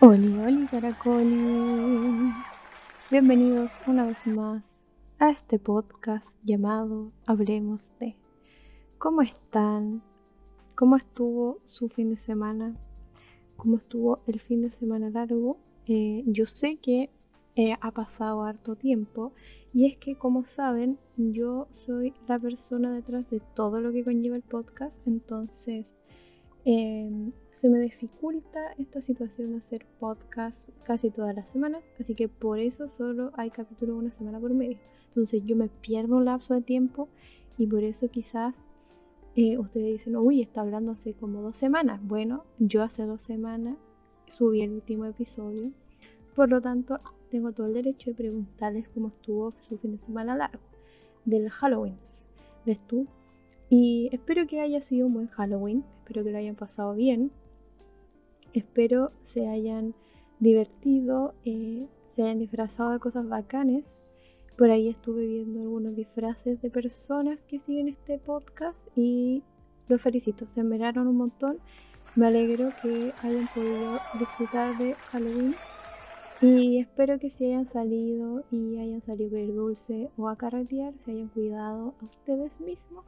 Oli, oli, caracoli. Bienvenidos una vez más a este podcast llamado Hablemos de. ¿Cómo están? ¿Cómo estuvo su fin de semana? ¿Cómo estuvo el fin de semana largo? Eh, yo sé que eh, ha pasado harto tiempo y es que como saben yo soy la persona detrás de todo lo que conlleva el podcast entonces Em, se me dificulta esta situación de hacer podcast casi todas las semanas, así que por eso solo hay capítulo una semana por medio. Entonces yo me pierdo un lapso de tiempo y por eso quizás eh, ustedes dicen, uy, está hablando hace como dos semanas. Bueno, yo hace dos semanas subí el último episodio, por lo tanto tengo todo el derecho de preguntarles cómo estuvo su fin de semana largo del Halloween. ¿Ves tú? Y espero que haya sido un buen Halloween, espero que lo hayan pasado bien, espero se hayan divertido, eh, se hayan disfrazado de cosas bacanes. Por ahí estuve viendo algunos disfraces de personas que siguen este podcast y los felicito, se miraron un montón. Me alegro que hayan podido disfrutar de Halloween y espero que se hayan salido y hayan salido a ver dulce o a carretear, se hayan cuidado a ustedes mismos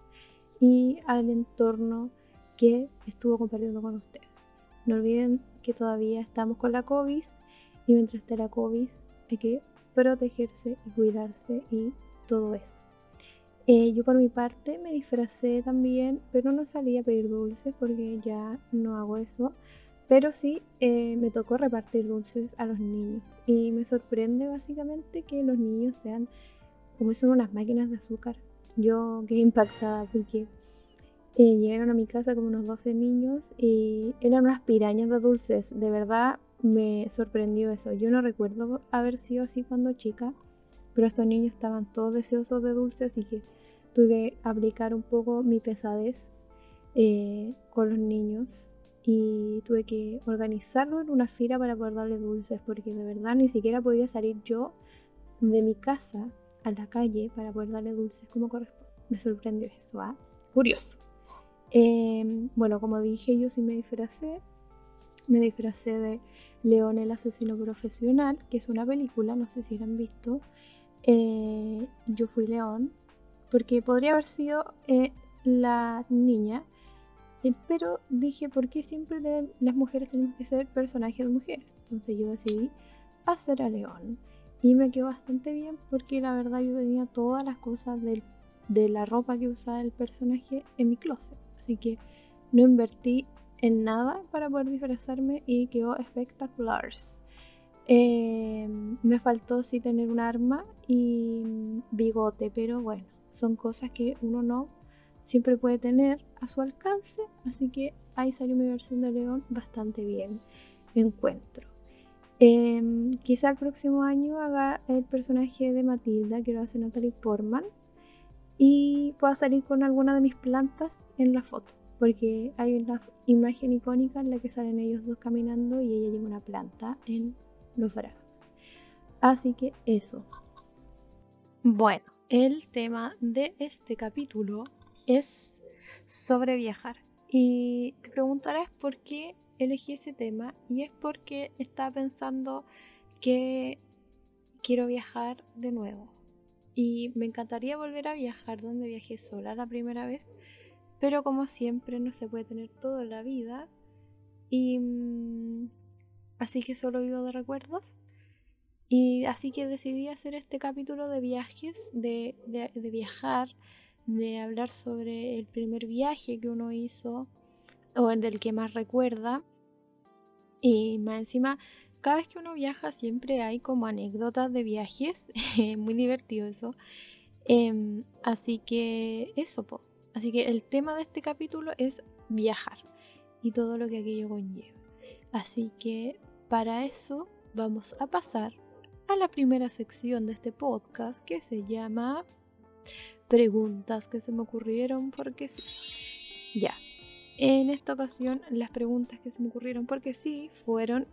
y al entorno que estuvo compartiendo con ustedes. No olviden que todavía estamos con la COVID y mientras esté la COVID hay que protegerse y cuidarse y todo eso. Eh, yo por mi parte me disfracé también, pero no salí a pedir dulces porque ya no hago eso. Pero sí eh, me tocó repartir dulces a los niños. Y me sorprende básicamente que los niños sean como son unas máquinas de azúcar. Yo quedé impactada porque eh, llegaron a mi casa como unos 12 niños y eran unas pirañas de dulces. De verdad me sorprendió eso. Yo no recuerdo haber sido así cuando chica, pero estos niños estaban todos deseosos de dulces, así que tuve que aplicar un poco mi pesadez eh, con los niños y tuve que organizarlo en una fila para poder darle dulces, porque de verdad ni siquiera podía salir yo de mi casa a la calle para poder darle dulces como corresponde. Me sorprendió eso, ¿ah? Curioso. Em, bueno, como dije, yo sí me disfracé. Me disfracé de León el asesino profesional, que es una película, no sé si la han visto. Eh, yo fui León, porque podría haber sido eh, la niña, eh, pero dije, ¿por qué siempre las mujeres tenemos que ser personajes de mujeres? Entonces yo decidí hacer a León. Y me quedó bastante bien porque la verdad yo tenía todas las cosas de la ropa que usaba el personaje en mi closet. Así que no invertí en nada para poder disfrazarme y quedó espectacular. Em, me faltó sí tener un arma y bigote, pero bueno, son cosas que uno no siempre puede tener a su alcance. Así que ahí salió mi versión de León bastante bien, encuentro. Em, quizá el próximo año haga el personaje de Matilda, que lo hace Natalie Portman, y pueda salir con alguna de mis plantas en la foto, porque hay una imagen icónica en la que salen ellos dos caminando y ella lleva una planta en los brazos. Así que eso. Bueno, el tema de este capítulo es sobre viajar. Y te preguntarás por qué elegí ese tema y es porque estaba pensando que quiero viajar de nuevo. Y me encantaría volver a viajar donde viajé sola la primera vez, pero como siempre no se puede tener toda la vida. Y mm, así que solo vivo de recuerdos. Y así que decidí hacer este capítulo de viajes, de, de viajar, de hablar sobre el primer viaje que uno hizo o el del que más recuerda. Y más encima, cada vez que uno viaja siempre hay como anécdotas de viajes, muy divertido eso. Em, así que eso, po. Así que el tema de este capítulo es viajar y todo lo que aquello conlleva. Así que para eso vamos a pasar a la primera sección de este podcast que se llama Preguntas que se me ocurrieron porque sí. Ya, en esta ocasión, las preguntas que se me ocurrieron, porque sí, fueron.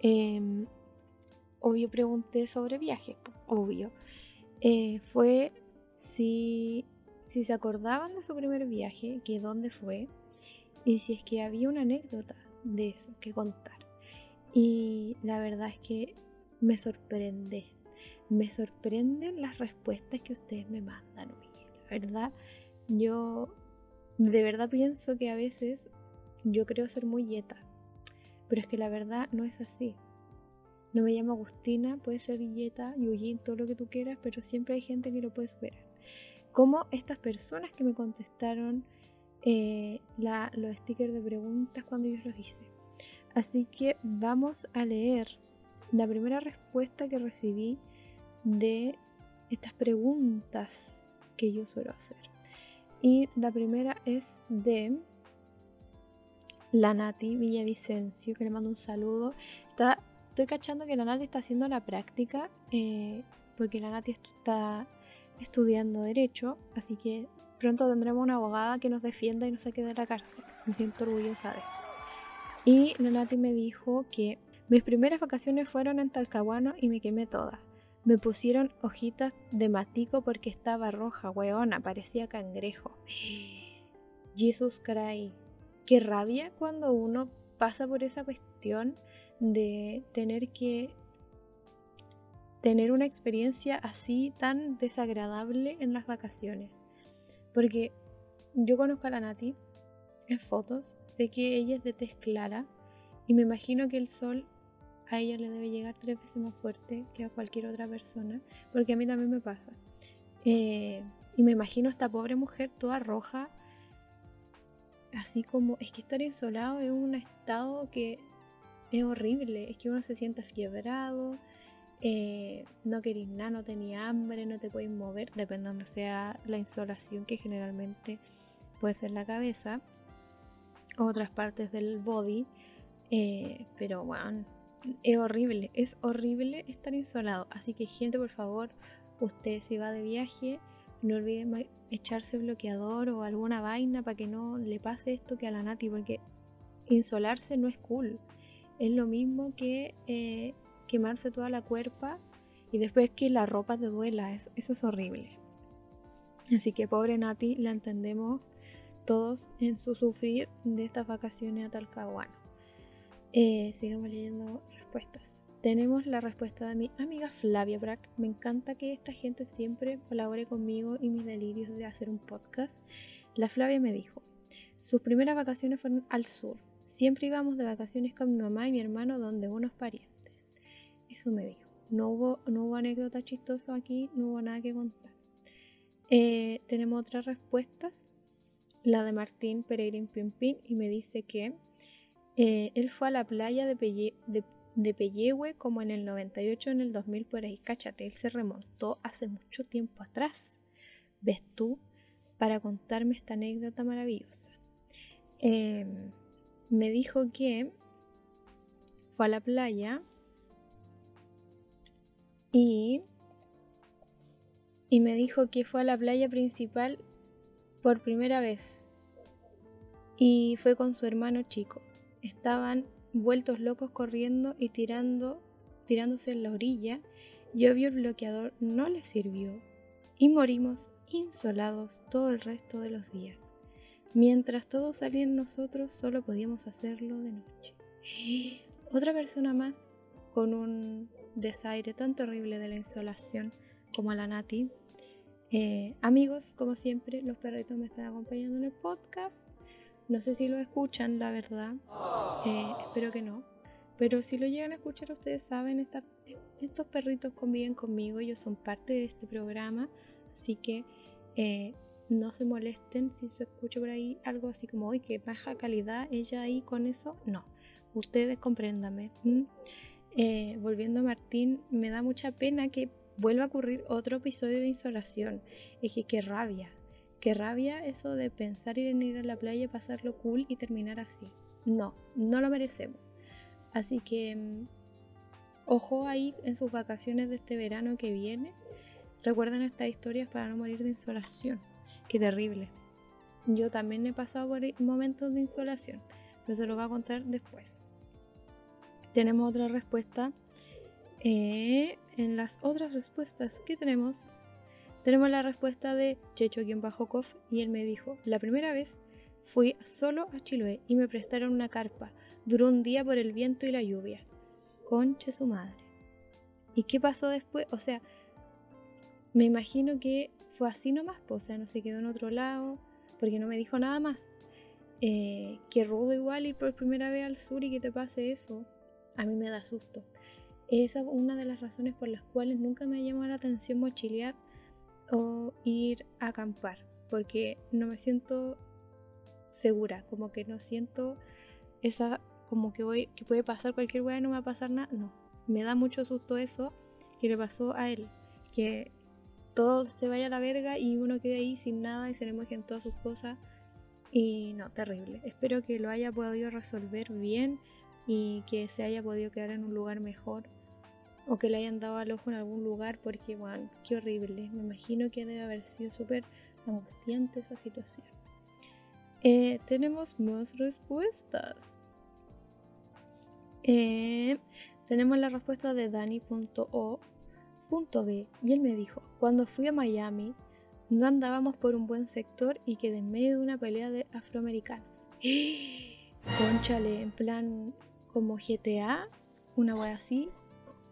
Em, obvio, pregunté sobre viajes, obvio. Eh, fue si, si se acordaban de su primer viaje, que dónde fue, y si es que había una anécdota de eso que contar. Y la verdad es que me sorprende. Me sorprenden las respuestas que ustedes me mandan. La verdad, yo de verdad pienso que a veces yo creo ser muy yeta. Pero es que la verdad no es así. No me llamo Agustina, puede ser yeta, Yujin, todo lo que tú quieras, pero siempre hay gente que lo puede superar. Como estas personas que me contestaron eh, los stickers de preguntas cuando yo los hice. Así que vamos a leer la primera respuesta que recibí de estas preguntas que yo suelo hacer. Y la primera es de la Nati Villavicencio, que le mando un saludo. Está, estoy cachando que la Nati está haciendo la práctica, eh, porque la Nati está estudiando Derecho, así que pronto tendremos una abogada que nos defienda y nos saque de la cárcel. Me siento orgullosa de eso. Y la Nati me dijo que mis primeras vacaciones fueron en Talcahuano y me quemé toda. Me pusieron hojitas de matico porque estaba roja, weona, parecía cangrejo. Jesus Christ. Qué rabia cuando uno pasa por esa cuestión de tener que tener una experiencia así tan desagradable en las vacaciones. Porque yo conozco a la Nati en fotos, sé que ella es de tez clara y me imagino que el sol a ella le debe llegar tres veces más fuerte que a cualquier otra persona, porque a mí también me pasa. Eh, y me imagino a esta pobre mujer toda roja, así como, es que estar insolado es un estado que es horrible, es que uno se siente fiebrado, eh, no querís nada, no tenía hambre, no te puedes mover, dependiendo sea la insolación que generalmente puede ser la cabeza, otras partes del body, eh, pero bueno, es horrible, es horrible estar insolado, así que gente por favor, usted si va de viaje, no olviden echarse bloqueador o alguna vaina para que no le pase esto que a la Nati, porque insolarse no es cool. Es lo mismo que eh, quemarse toda la cuerpa y después que la ropa te duela, eso, es horrible. Así que pobre Nati, la entendemos todos en su sufrir de estas vacaciones a Talcahuano. Eh, sigamos leyendo respuestas. Tenemos la respuesta de mi amiga Flavia Brack. Me encanta que esta gente siempre colabore conmigo y mis delirios de hacer un podcast. La Flavia me dijo, sus primeras vacaciones fueron al sur. Siempre íbamos de vacaciones con mi mamá y mi hermano donde unos parientes. Eso me dijo. No hubo, no hubo anécdota chistosa aquí, no hubo nada que contar. Eh, tenemos otras respuestas. La de Martín Pereira Pimpín y me dice que eh, él fue a la playa de, Pelle, como en el 98 en el 2000 por ahí. Cáchate, él se remontó hace mucho tiempo atrás. ¿Ves tú? Para contarme esta anécdota maravillosa. Em, me dijo que fue a la playa y, y me dijo que fue a la playa principal por primera vez y fue con su hermano chico. Estaban vueltos locos corriendo y tirando, tirándose en la orilla y obvio el bloqueador no les sirvió y morimos insolados todo el resto de los días. Mientras todos salían nosotros solo podíamos hacerlo de noche. Otra persona más con un desaire tan terrible de la insolación como a la Nati. Eh, amigos, como siempre, los perritos me están acompañando en el podcast. No sé si lo escuchan, la verdad. Eh, espero que no. Pero si lo llegan a escuchar, ustedes saben, estos perritos conviven conmigo, ellos son parte de este programa. Así que eh, no se molesten si se escucha por ahí algo así como, hoy que baja calidad ella ahí con eso. No, ustedes compréndame. Eh, volviendo a Martín, me da mucha pena que vuelva a ocurrir otro episodio de insolación. Es que qué rabia, qué rabia eso de pensar ir en ir a la playa, pasarlo cool y terminar así. No, no lo merecemos. Así que mm, ojo ahí en sus vacaciones de este verano que viene. Recuerden estas historias para no morir de insolación. Qué terrible. Yo también he pasado por momentos de insolación, pero se lo voy a contar después tenemos otra respuesta. Eh, en las otras respuestas que tenemos, tenemos la respuesta de Checho-Kov y él me dijo, la primera vez fui solo a Chiloé y me prestaron una carpa. Duró un día por el viento y la lluvia. conche su madre. ¿Y qué pasó después? O sea, me imagino que fue así nomás, o sea, no se quedó en otro lado, porque no me dijo nada más. Eh, que rudo igual ir por primera vez al sur y que te pase eso, a mí me da susto. Esa es una de las razones por las cuales nunca me llamado la atención mochilear o ir a acampar, porque no me siento segura, como que no siento esa, como que voy, que puede pasar cualquier weá no me va a pasar nada, no. Me da mucho susto eso que le pasó a él, que todo se vaya a la verga y uno quede ahí sin nada y se le mueven todas sus cosas. Y no, terrible. Espero que lo haya podido resolver bien y que se haya podido quedar en un lugar mejor. O que le hayan dado al ojo en algún lugar porque, bueno, qué horrible. Me imagino que debe haber sido súper angustiante esa situación. Eh, tenemos más respuestas. Eh, tenemos la respuesta de Dani.o punto B y él me dijo, cuando fui a Miami no andábamos por un buen sector y quedé en medio de una pelea de afroamericanos. Conchale, en plan como GTA, una wea así.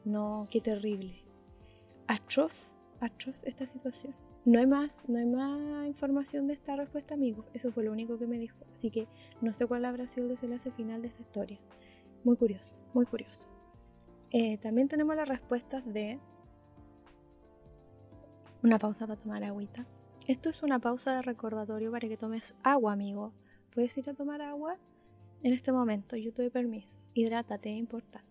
No, qué terrible. Atroz, atroz esta situación. No hay más, no hay más información de esta respuesta, amigos. Eso fue lo único que me dijo. Así que no sé cuál habrá sido el desenlace final de esta historia. Muy curioso, muy curioso. Eh, también tenemos las respuestas de una pausa para tomar agüita. Esto es una pausa de recordatorio para que tomes agua, amigo. Puedes ir a tomar agua en este momento. Yo te doy permiso. Hidrátate, es importante.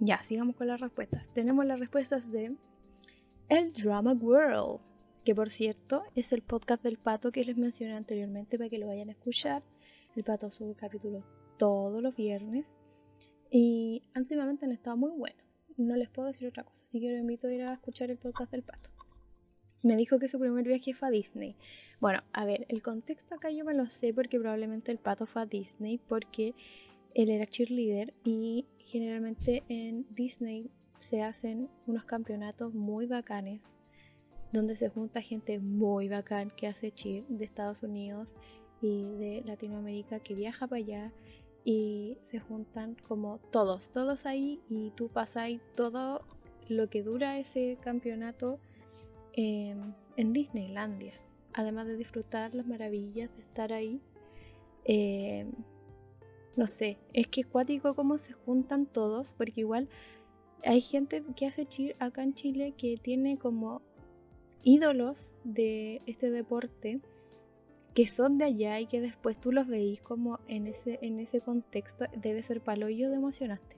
Ya, sigamos con las respuestas. Tenemos las respuestas de El Drama World, que por cierto es el podcast del pato que les mencioné anteriormente para que lo vayan a escuchar. El pato sube capítulos todos los viernes y últimamente han estado muy buenos no les puedo decir otra cosa, así que lo invito a ir a escuchar el podcast del pato. Me dijo que su primer viaje fue a Disney. Bueno, a ver, el contexto acá yo me lo sé porque probablemente el pato fue a Disney porque él era cheerleader y generalmente en Disney se hacen unos campeonatos muy bacanes donde se junta gente muy bacán que hace cheer de Estados Unidos y de Latinoamérica que viaja para allá y se juntan como todos, todos ahí y tú pasáis todo lo que dura ese campeonato em, en Disneylandia, además de disfrutar las maravillas de estar ahí. Em, no sé, es que cuático cómo se juntan todos, porque igual hay gente que hace cheer acá en Chile que tiene como ídolos de este deporte que son de allá y que después tú los veís como en ese, en ese contexto, debe ser palo y yo de emocionante.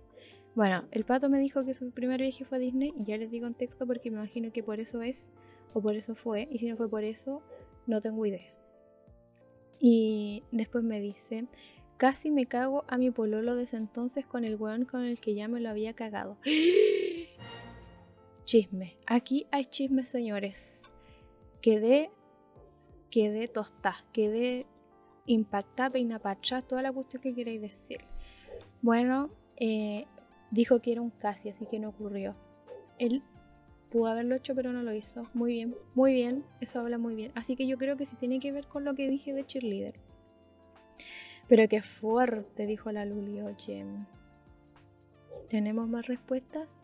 Bueno, el pato me dijo que su primer viaje fue a Disney y ya les di contexto porque me imagino que por eso es o por eso fue y si no fue por eso no tengo idea. Y después me dice, casi me cago a mi pololo desde entonces con el weón con el que ya me lo había cagado. Chisme, aquí hay chisme señores. Quedé quedé tostada, quedé impactada, peinapachada, toda la cuestión que queréis decir. Bueno, eh, dijo que era un casi, así que no ocurrió. Él pudo haberlo hecho, pero no lo hizo. Muy bien, muy bien, eso habla muy bien. Así que yo creo que sí tiene que ver con lo que dije de cheerleader. Pero qué fuerte, dijo la Luli, oye. ¿Tenemos más respuestas?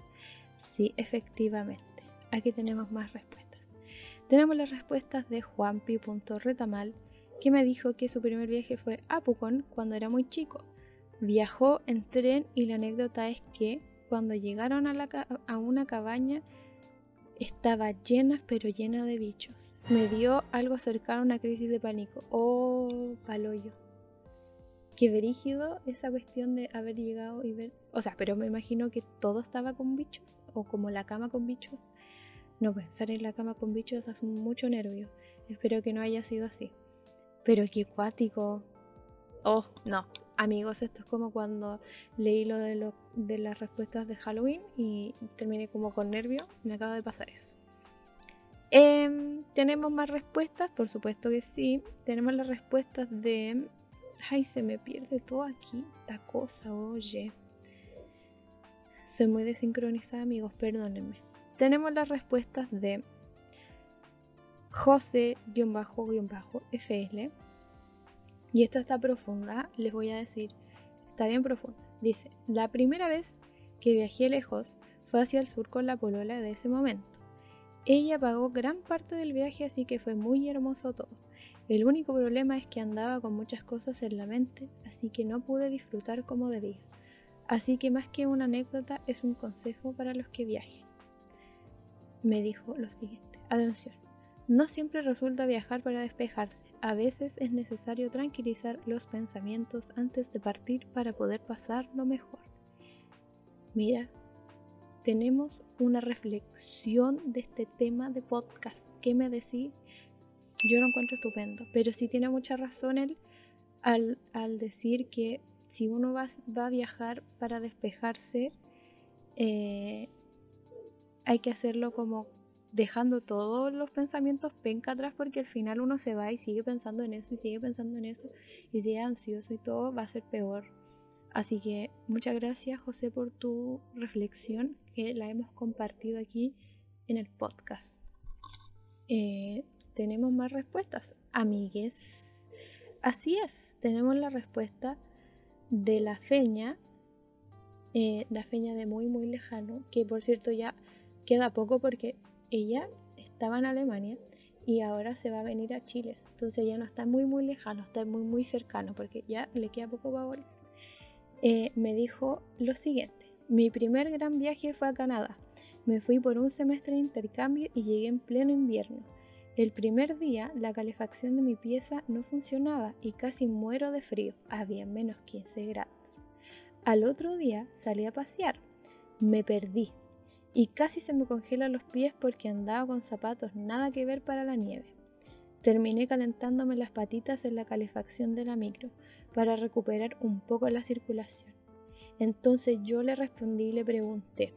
Sí, efectivamente. Aquí tenemos más respuestas. Tenemos las respuestas de Juanpi.retamal, que me dijo que su primer viaje fue a Pucón cuando era muy chico. Viajó en tren y la anécdota es que cuando llegaron a, a una cabaña estaba llena, pero llena de bichos. Me dio algo cercano a una crisis de pánico. Oh, paloyo. Qué verígido esa cuestión de haber llegado y ver. O sea, pero me imagino que todo estaba con bichos, o como la cama con bichos. No pensar en la cama con bichos hace mucho nervio. Espero que no haya sido así. Pero qué cuático. Oh, no. Amigos, esto es como cuando leí lo de, lo de las respuestas de Halloween y terminé como con nervio. Me acaba de pasar eso. Em, ¿Tenemos más respuestas? Por supuesto que sí. Tenemos las respuestas de... Ay, se me pierde todo aquí. Esta cosa, oye. Soy muy desincronizada, amigos, perdónenme tenemos las respuestas de José-FL. Y esta está profunda, les voy a decir, está bien profunda. Dice, la primera vez que viajé lejos fue hacia el sur con la polola de ese momento. Ella pagó gran parte del viaje, así que fue muy hermoso todo. El único problema es que andaba con muchas cosas en la mente, así que no pude disfrutar como debía. Así que más que una anécdota es un consejo para los que viajen. Me dijo lo siguiente, atención, no siempre resulta viajar para despejarse, a veces es necesario tranquilizar los pensamientos antes de partir para poder pasar lo mejor. Mira, tenemos una reflexión de este tema de podcast. ¿Qué me decís? Yo lo encuentro estupendo, pero sí tiene mucha razón él al, decir que si uno va, va, a viajar para despejarse, eh, hay que hacerlo como dejando todos los pensamientos penca atrás porque al final uno se va y sigue pensando en eso y sigue pensando en eso y sigue ansioso y todo va a ser peor. Así que muchas gracias José por tu reflexión que la hemos compartido aquí en el podcast. Eh, tenemos más respuestas, amigues. Así es, tenemos la respuesta de la feña, eh, la feña de muy muy lejano, que por cierto ya queda poco porque ella estaba en Alemania y ahora se va a venir a Chile. Entonces ya no está muy muy lejano, está muy muy cercano porque ya le queda poco para volver. Eh, me dijo lo siguiente. Mi primer gran viaje fue a Canadá. Me fui por un semestre de intercambio y llegué en pleno invierno. El primer día la calefacción de mi pieza no funcionaba y casi muero de frío. Había menos 15 grados. Al otro día salí a pasear. Me perdí y casi se me congelan los pies porque andaba con zapatos nada que ver para la nieve. Terminé calentándome las patitas en la calefacción de la micro para recuperar un poco la circulación. Entonces yo le respondí y le pregunté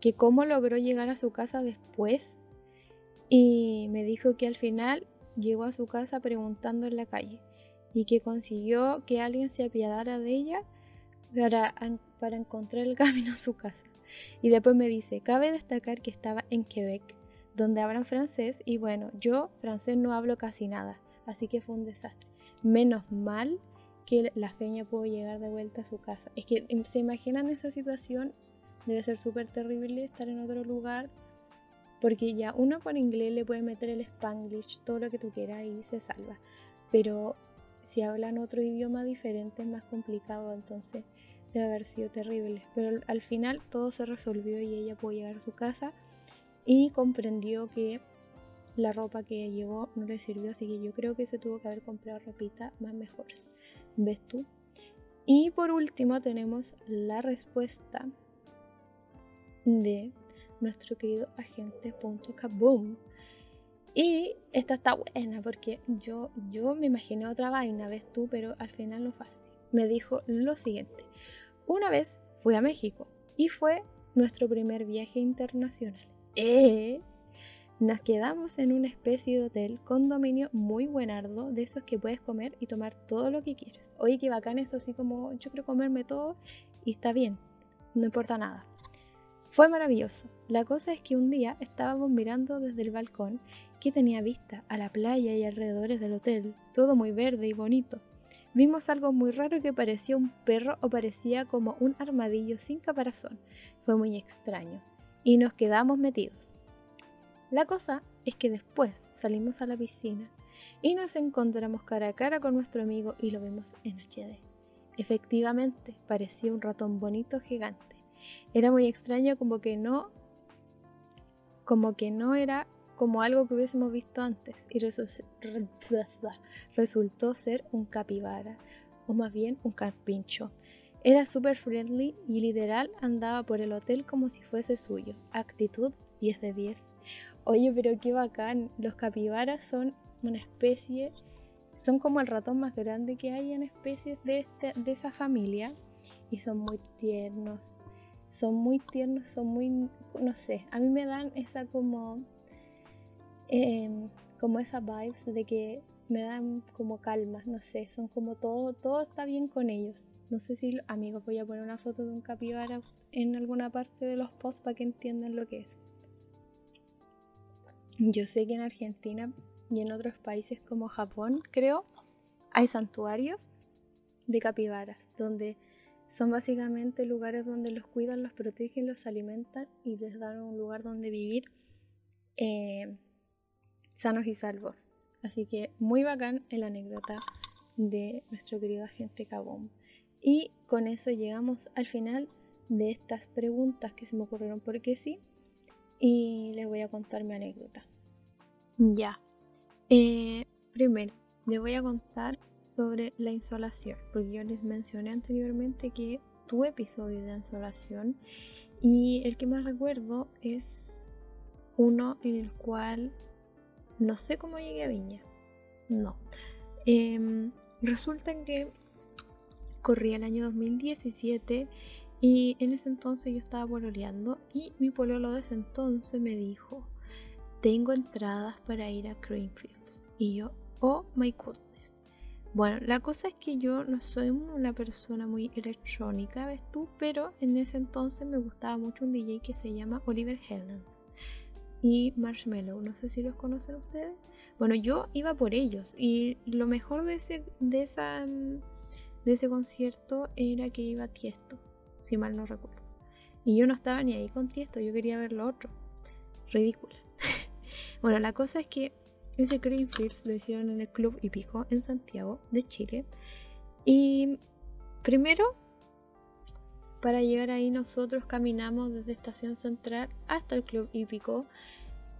que cómo logró llegar a su casa después y me dijo que al final llegó a su casa preguntando en la calle y que consiguió que alguien se apiadara de ella para, para encontrar el camino a su casa. Y después me dice, cabe destacar que estaba en Quebec, donde hablan francés y bueno, yo francés no hablo casi nada, así que fue un desastre. Menos mal que la feña pudo llegar de vuelta a su casa. Es que em, se imaginan esa situación, debe ser súper terrible estar en otro lugar, porque ya uno con inglés le puede meter el spanglish, todo lo que tú quieras y se salva. Pero si hablan otro idioma diferente es más complicado, entonces debe haber sido terrible. Pero al final todo se resolvió y ella pudo llegar a su casa y comprendió que la ropa que llevó no le sirvió, así que yo creo que se tuvo que haber comprado ropita más mejor. ¿Ves tú? Y por último tenemos la respuesta de nuestro querido agente Kaboom. Y esta está buena porque yo, yo me imaginé otra vaina, ves tú, pero al final no fue así. Me dijo lo siguiente. Una vez fui a México y fue nuestro primer viaje internacional. ¡Eh! Nos quedamos en una especie de hotel condominio muy buenardo, de esos que puedes comer y tomar todo lo que quieras. Oye, qué bacán eso, así como yo quiero comerme todo y está bien, no importa nada. Fue maravilloso. La cosa es que un día estábamos mirando desde el balcón que tenía vista a la playa y alrededores del hotel, todo muy verde y bonito. Vimos algo muy raro que parecía un perro o parecía como un armadillo sin caparazón. Fue muy extraño. Y nos quedamos metidos. La cosa es que después salimos a la piscina y nos encontramos cara a cara con nuestro amigo y lo vimos en HD. Efectivamente, parecía un ratón bonito gigante. Era muy extraño como que no como que no era como algo que hubiésemos visto antes y resultó ser un capibara o más bien un carpincho. Era súper friendly y literal andaba por el hotel como si fuese suyo. Actitud 10 de 10. Oye, pero qué bacán. Los capibaras son una especie, son como el ratón más grande que hay en especies de, este, de esa familia y son muy tiernos. Son muy tiernos, son muy, no sé, a mí me dan esa como, em, como esa vibes de que me dan como calma, no sé, son como todo, todo está bien con ellos. No sé si, amigos, voy a poner una foto de un capibara en alguna parte de los posts para que entiendan lo que es. Yo sé que en Argentina y en otros países como Japón, creo, hay santuarios de capibaras, donde son básicamente lugares donde los cuidan, los protegen, los alimentan y les dan un lugar donde vivir eh, sanos y salvos. Así que muy bacán el anécdota de nuestro querido agente Cabón. Y con eso llegamos al final de estas preguntas que se me ocurrieron porque sí. Y les voy a contar mi anécdota. Ya. Eh, primero, les voy a contar sobre la insolación, porque yo les mencioné anteriormente que tuve episodio de insolación y el que más recuerdo es uno en el cual no sé cómo llegué a Viña. No. Em, resulta que corría el año 2017 y en ese entonces yo estaba pololeando y mi pololo de ese entonces me dijo, tengo entradas para ir a Greenfields. Y yo, oh my goodness. Bueno, la cosa es que yo no soy una persona muy electrónica, ¿ves tú? Pero en ese entonces me gustaba mucho un DJ que se llama Oliver Heldens y Marshmallow. No sé si los conocen ustedes. Bueno, yo iba por ellos y lo mejor de ese, de esa, de ese concierto era que iba Tiesto, si mal no recuerdo. Y yo no estaba ni ahí con Tiesto, yo quería ver lo otro. Ridícula. bueno, la cosa es que ese Greenfields lo hicieron en el Club Hípico en Santiago de Chile. Y primero, para llegar ahí nosotros caminamos desde Estación Central hasta el Club Hípico.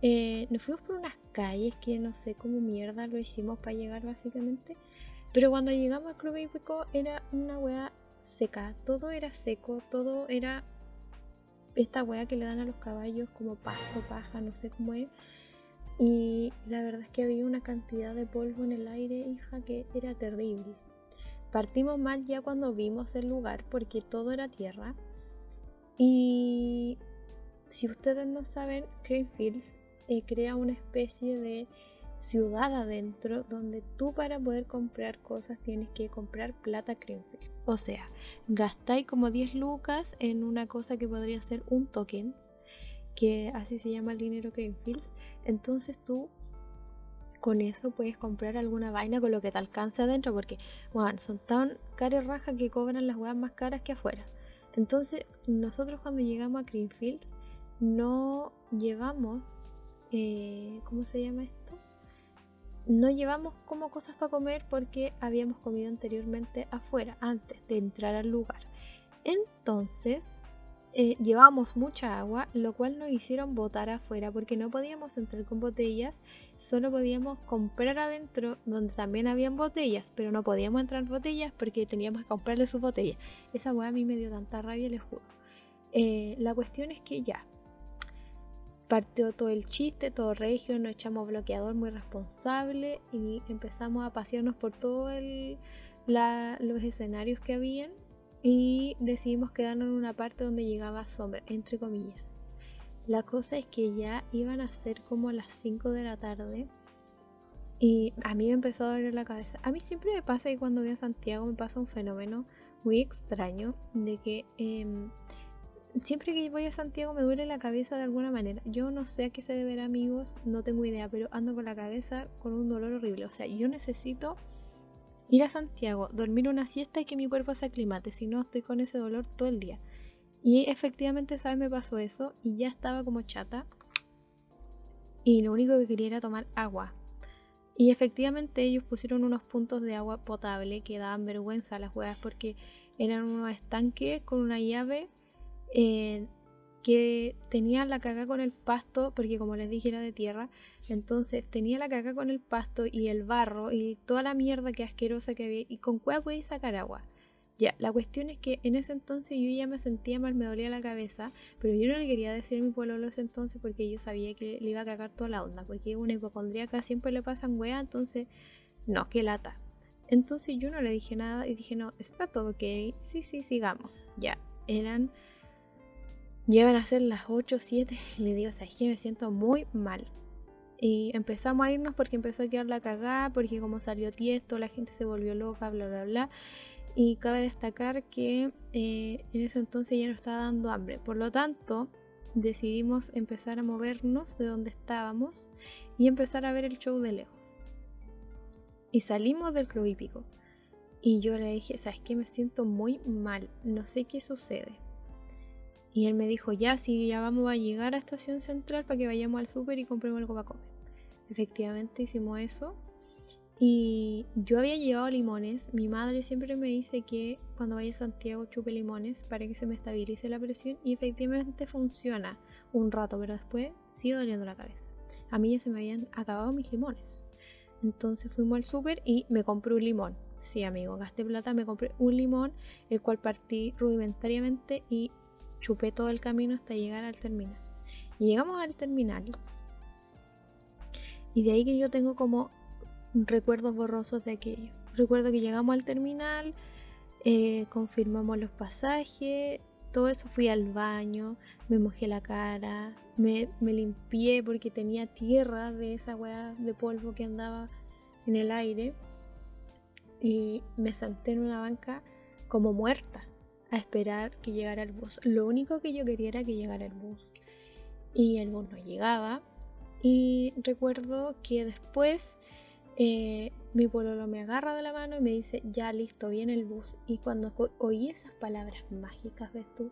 Eh, nos fuimos por unas calles que no sé cómo mierda lo hicimos para llegar básicamente. Pero cuando llegamos al Club Hípico era una wea seca. Todo era seco, todo era esta wea que le dan a los caballos como pasto, paja, no sé cómo es. Y la verdad es que había una cantidad de polvo en el aire, hija, que era terrible. Partimos mal ya cuando vimos el lugar porque todo era tierra. Y si ustedes no saben, Greenfields eh, crea una especie de ciudad adentro donde tú para poder comprar cosas tienes que comprar plata Greenfields. O sea, gastáis como 10 lucas en una cosa que podría ser un tokens que así se llama el dinero Greenfield. Entonces tú con eso puedes comprar alguna vaina con lo que te alcance adentro, porque bueno, son tan caras rajas que cobran las huevas más caras que afuera. Entonces, nosotros cuando llegamos a Greenfields no llevamos, eh, ¿cómo se llama esto? No llevamos como cosas para comer porque habíamos comido anteriormente afuera, antes de entrar al lugar. Entonces, eh, llevábamos mucha agua, lo cual nos hicieron botar afuera porque no podíamos entrar con botellas, solo podíamos comprar adentro donde también habían botellas, pero no podíamos entrar botellas porque teníamos que comprarle sus botellas. Esa weá a mí me dio tanta rabia, les juro. Eh, la cuestión es que ya, partió todo el chiste, todo regio, nos echamos bloqueador muy responsable y empezamos a pasearnos por todos los escenarios que habían y decidimos quedarnos en una parte donde llegaba sombra, entre comillas. La cosa es que ya iban a ser como las 5 de la tarde y a mí me empezó a doler la cabeza. A mí siempre me pasa que cuando voy a Santiago me pasa un fenómeno muy extraño de que em, siempre que voy a Santiago me duele la cabeza de alguna manera. Yo no sé a qué se deberá amigos, no tengo idea, pero ando con la cabeza con un dolor horrible. O sea, yo necesito ir a Santiago, dormir una siesta y que mi cuerpo se aclimate, si no estoy con ese dolor todo el día. Y efectivamente, ¿sabes? Me pasó eso y ya estaba como chata. Y lo único que quería era tomar agua. Y efectivamente ellos pusieron unos puntos de agua potable que daban vergüenza a las huevas porque eran unos estanques con una llave eh, que tenía la caga con el pasto, porque como les dije era de tierra, entonces tenía la caca con el pasto y el barro y toda la mierda que asquerosa que había. ¿Y con cuál podéis sacar agua? Ya, la cuestión es que en ese entonces yo ya me sentía mal, me dolía la cabeza, pero yo no le quería decir a mi pueblo ese entonces porque yo sabía que le iba a cagar toda la onda, porque una hipocondríaca siempre le pasan wea, entonces, no, que lata. Entonces yo no le dije nada y dije, no, está todo ok, sí, sí, sigamos. Ya, eran, llevan a ser las 8 o 7 y le digo, sabes que me siento muy mal. Y empezamos a irnos porque empezó a quedar la cagada, porque como salió tiesto, la gente se volvió loca, bla, bla, bla. Y cabe destacar que eh, en ese entonces ya nos estaba dando hambre. Por lo tanto, decidimos empezar a movernos de donde estábamos y empezar a ver el show de lejos. Y salimos del club hípico. Y yo le dije, ¿sabes qué? Me siento muy mal, no sé qué sucede. Y él me dijo, ya, sí, ya vamos a llegar a Estación Central para que vayamos al súper y compremos algo para comer. Efectivamente hicimos eso. Y yo había llevado limones. Mi madre siempre me dice que cuando vaya a Santiago chupe limones para que se me estabilice la presión. Y efectivamente funciona un rato, pero después sigue doliendo la cabeza. A mí ya se me habían acabado mis limones. Entonces fuimos al súper y me compré un limón. Sí, amigo, gasté plata, me compré un limón, el cual partí rudimentariamente y chupé todo el camino hasta llegar al terminal. Y llegamos al terminal. Y de ahí que yo tengo como recuerdos borrosos de aquello. Recuerdo que llegamos al terminal, eh, confirmamos los pasajes, todo eso fui al baño, me mojé la cara, me, me limpié porque tenía tierra de esa weá de polvo que andaba en el aire. Y me senté en una banca como muerta a esperar que llegara el bus. Lo único que yo quería era que llegara el bus. Y el bus no llegaba. Y recuerdo que después eh, mi pololo me agarra de la mano y me dice, ya listo, viene el bus. Y cuando oí esas palabras mágicas, ves tú,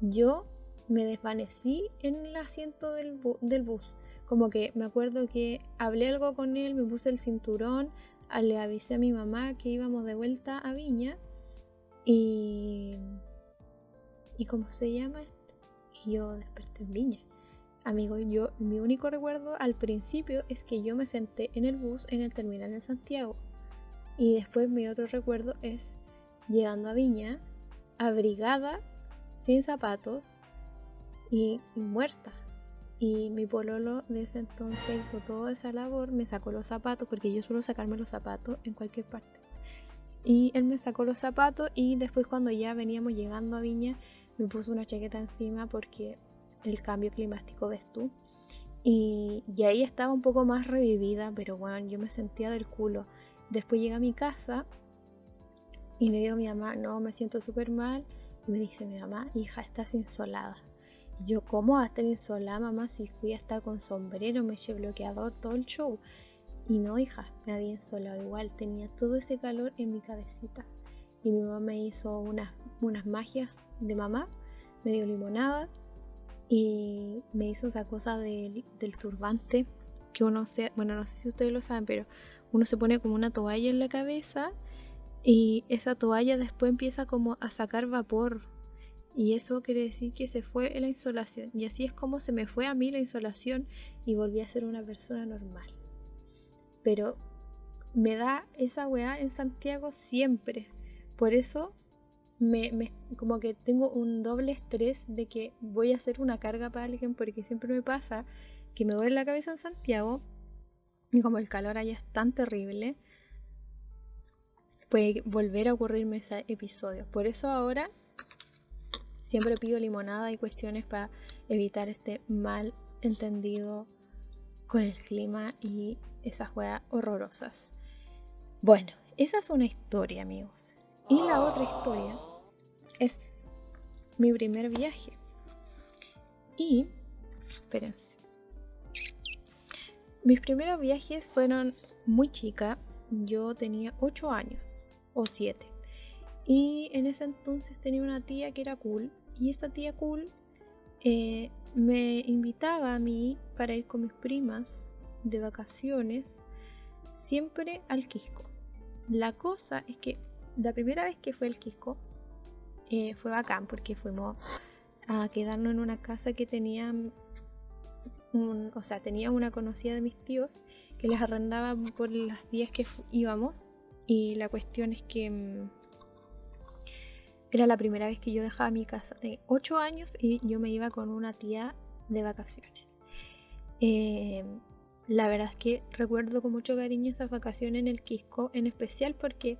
yo me desvanecí en el asiento del, del bus. Como que me acuerdo que hablé algo con él, me puse el cinturón, le avisé a mi mamá que íbamos de vuelta a Viña y... ¿Y cómo se llama esto? Y yo desperté en Viña. Amigos, yo mi único recuerdo al principio es que yo me senté en el bus en el terminal de Santiago. Y después mi otro recuerdo es llegando a Viña, abrigada, sin zapatos y, muerta. Y mi pololo de ese entonces hizo toda esa labor, me sacó los zapatos, porque yo suelo sacarme los zapatos en cualquier parte. Y él me sacó los zapatos y después cuando ya veníamos llegando a Viña, me puso una chaqueta encima porque el cambio climático, ves tú. Y, ahí estaba un poco más revivida, pero bueno, yo me sentía del culo. Después llegué a mi casa y le digo a mi mamá, no, me siento súper mal. Y me dice mi mamá, hija, estás insolada. Y yo, ¿cómo vas a estar insolada, mamá? Si fui hasta con sombrero, me eché bloqueador, todo el show. Y no, hija, me había insolado igual, tenía todo ese calor en mi cabecita. Y mi mamá me hizo unas, unas magias de mamá, me dio limonada y me hizo esa cosa del turbante que uno se, bueno, no sé si ustedes lo saben, pero uno se pone como una toalla en la cabeza y esa toalla después empieza como a sacar vapor y eso quiere decir que se fue la insolación y así es como se me fue a mí la insolación y volví a ser una persona normal. Pero me da esa weá en Santiago siempre. Por eso me, como que tengo un doble estrés de que voy a hacer una carga para alguien porque siempre me pasa que me duele la cabeza en Santiago y como el calor allá es tan terrible, puede volver a ocurrirme ese episodio. Por eso ahora siempre pido limonada y cuestiones para evitar este mal entendido con el clima y esas juegas horrorosas. Bueno, esa es una historia, amigos. Y la otra historia es mi primer viaje. Y, espérense. Mis primeros viajes fueron muy chica. Yo tenía 8 años o 7. Y en ese entonces tenía una tía que era cool. Y esa tía cool eh, me invitaba a mí para ir con mis primas de vacaciones siempre al Quisco. La cosa es que la primera vez que fue al Quisco eh, fue bacán porque fuimos a quedarnos en una casa que tenía, o sea, tenía una conocida de mis tíos que les arrendaba por las días que íbamos y la cuestión es que mm, era la primera vez que yo dejaba mi casa. Tenía 8 años y yo me iba con una tía de vacaciones. Eh, la verdad es que recuerdo con mucho cariño esas vacaciones en el Quisco, en especial porque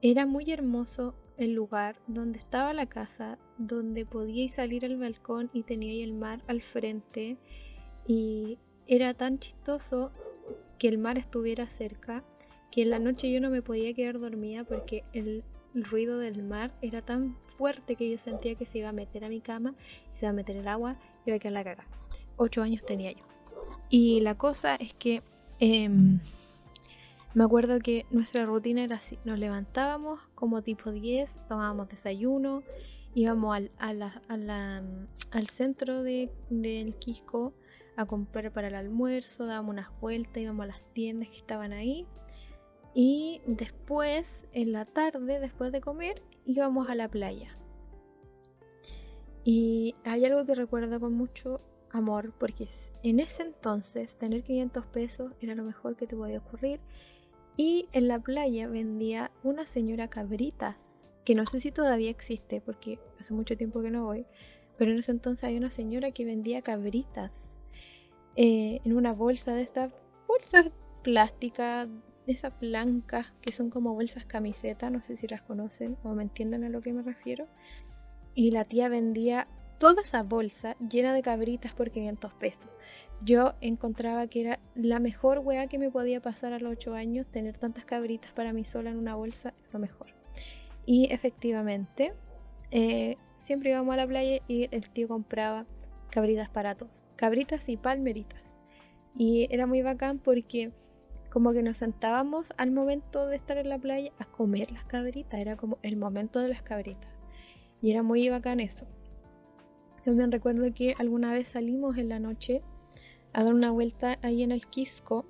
era muy hermoso el lugar donde estaba la casa, donde podíais salir al balcón y teníais el mar al frente. Y era tan chistoso que el mar estuviera cerca que en la noche yo no me podía quedar dormida porque el, ruido del mar era tan fuerte que yo sentía que se iba a meter a mi cama se iba a meter el agua y iba a quedar la caga. Ocho años tenía yo. Y la cosa es que em, Me acuerdo que nuestra rutina era así, nos levantábamos como tipo 10, tomábamos desayuno, íbamos al, al centro de, del Quisco a comprar para el almuerzo, dábamos unas vueltas, íbamos a las tiendas que estaban ahí y después, en la tarde, después de comer, íbamos a la playa. Y hay algo que recuerdo con mucho amor, porque en ese entonces tener 500 pesos era lo mejor que te podía ocurrir. Y en la playa vendía una señora cabritas, que no sé si todavía existe, porque hace mucho tiempo que no voy, pero en ese entonces hay una señora que vendía cabritas eh, en una bolsa de estas bolsas plásticas, de esas blancas que son como bolsas camiseta, no sé si las conocen o me entienden a lo que me refiero. Y la tía vendía toda esa bolsa llena de cabritas por 500 pesos. Yo encontraba que era la mejor weá que me podía pasar a los 8 años, tener tantas cabritas para mí sola en una bolsa, lo mejor. Y efectivamente, eh, siempre íbamos a la playa y el tío compraba cabritas para todos, cabritas y palmeritas. Y era muy bacán porque como que nos sentábamos al momento de estar en la playa a comer las cabritas, era como el momento de las cabritas. Y era muy bacán eso. También recuerdo que alguna vez salimos en la noche a dar una vuelta ahí en el Quisco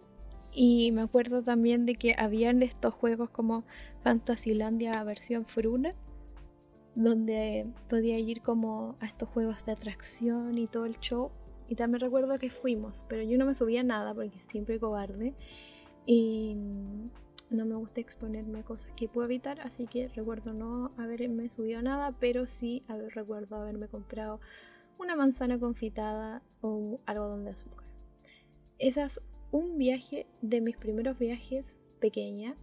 y me acuerdo también de que habían estos juegos como Fantasylandia versión Fruna, donde podía ir como a estos juegos de atracción y todo el show. Y también recuerdo que fuimos, pero yo no me subía nada porque siempre cobarde y no me gusta exponerme a cosas que puedo evitar, así que recuerdo no haberme subido nada, pero sí recuerdo haberme comprado una manzana confitada o algodón de azúcar. Ese es un viaje de mis primeros viajes pequeña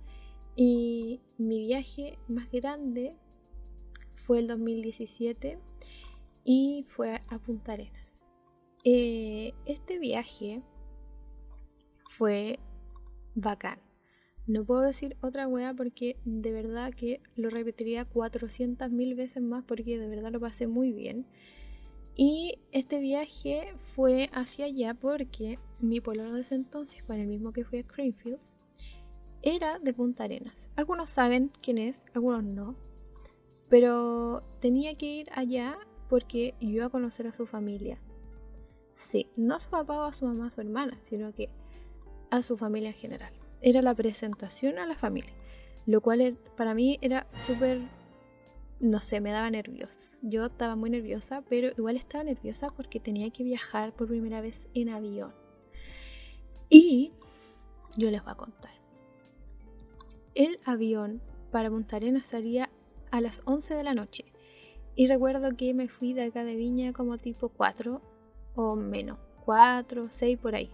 y mi viaje más grande fue el 2017 y fue a Punta Arenas. Eh, este viaje fue bacán. No puedo decir otra wea porque de verdad que lo repetiría 400 mil veces más porque de verdad lo pasé muy bien. Y este viaje fue hacia allá porque mi pololo de ese entonces, con el mismo que fui a Creamfields, era de Punta Arenas. Algunos saben quién es, algunos no. Pero tenía que ir allá porque iba a conocer a su familia. Sí, no a su papá o a su mamá, a su hermana, sino que a su familia en general. Era la presentación a la familia, lo cual para mí era súper, no sé, me daba nervios. Yo estaba muy nerviosa, pero igual estaba nerviosa porque tenía que viajar por primera vez en avión. Y yo les voy a contar. El avión para Punta Arenas salía a las 11 de la noche. Y recuerdo que me fui de acá de Viña como tipo 4 o menos, 4, 6 por ahí.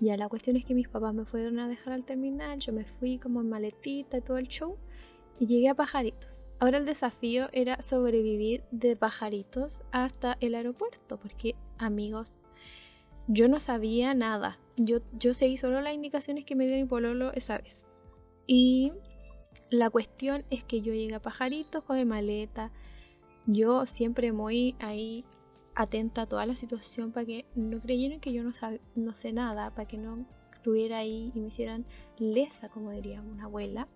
Ya la cuestión es que mis papás me fueron a dejar al terminal, yo me fui como en maletita y todo el show y llegué a Pajaritos. Ahora el desafío era sobrevivir de Pajaritos hasta el aeropuerto, porque amigos, yo no sabía nada. Yo, yo seguí solo las indicaciones que me dio mi pololo esa vez. Y la cuestión es que yo llegué a Pajaritos con mi maleta. Yo siempre muy ahí atenta a toda la situación para que no creyeran que yo no, no sé nada, para que no estuviera ahí y me hicieran lesa, como diría una abuela.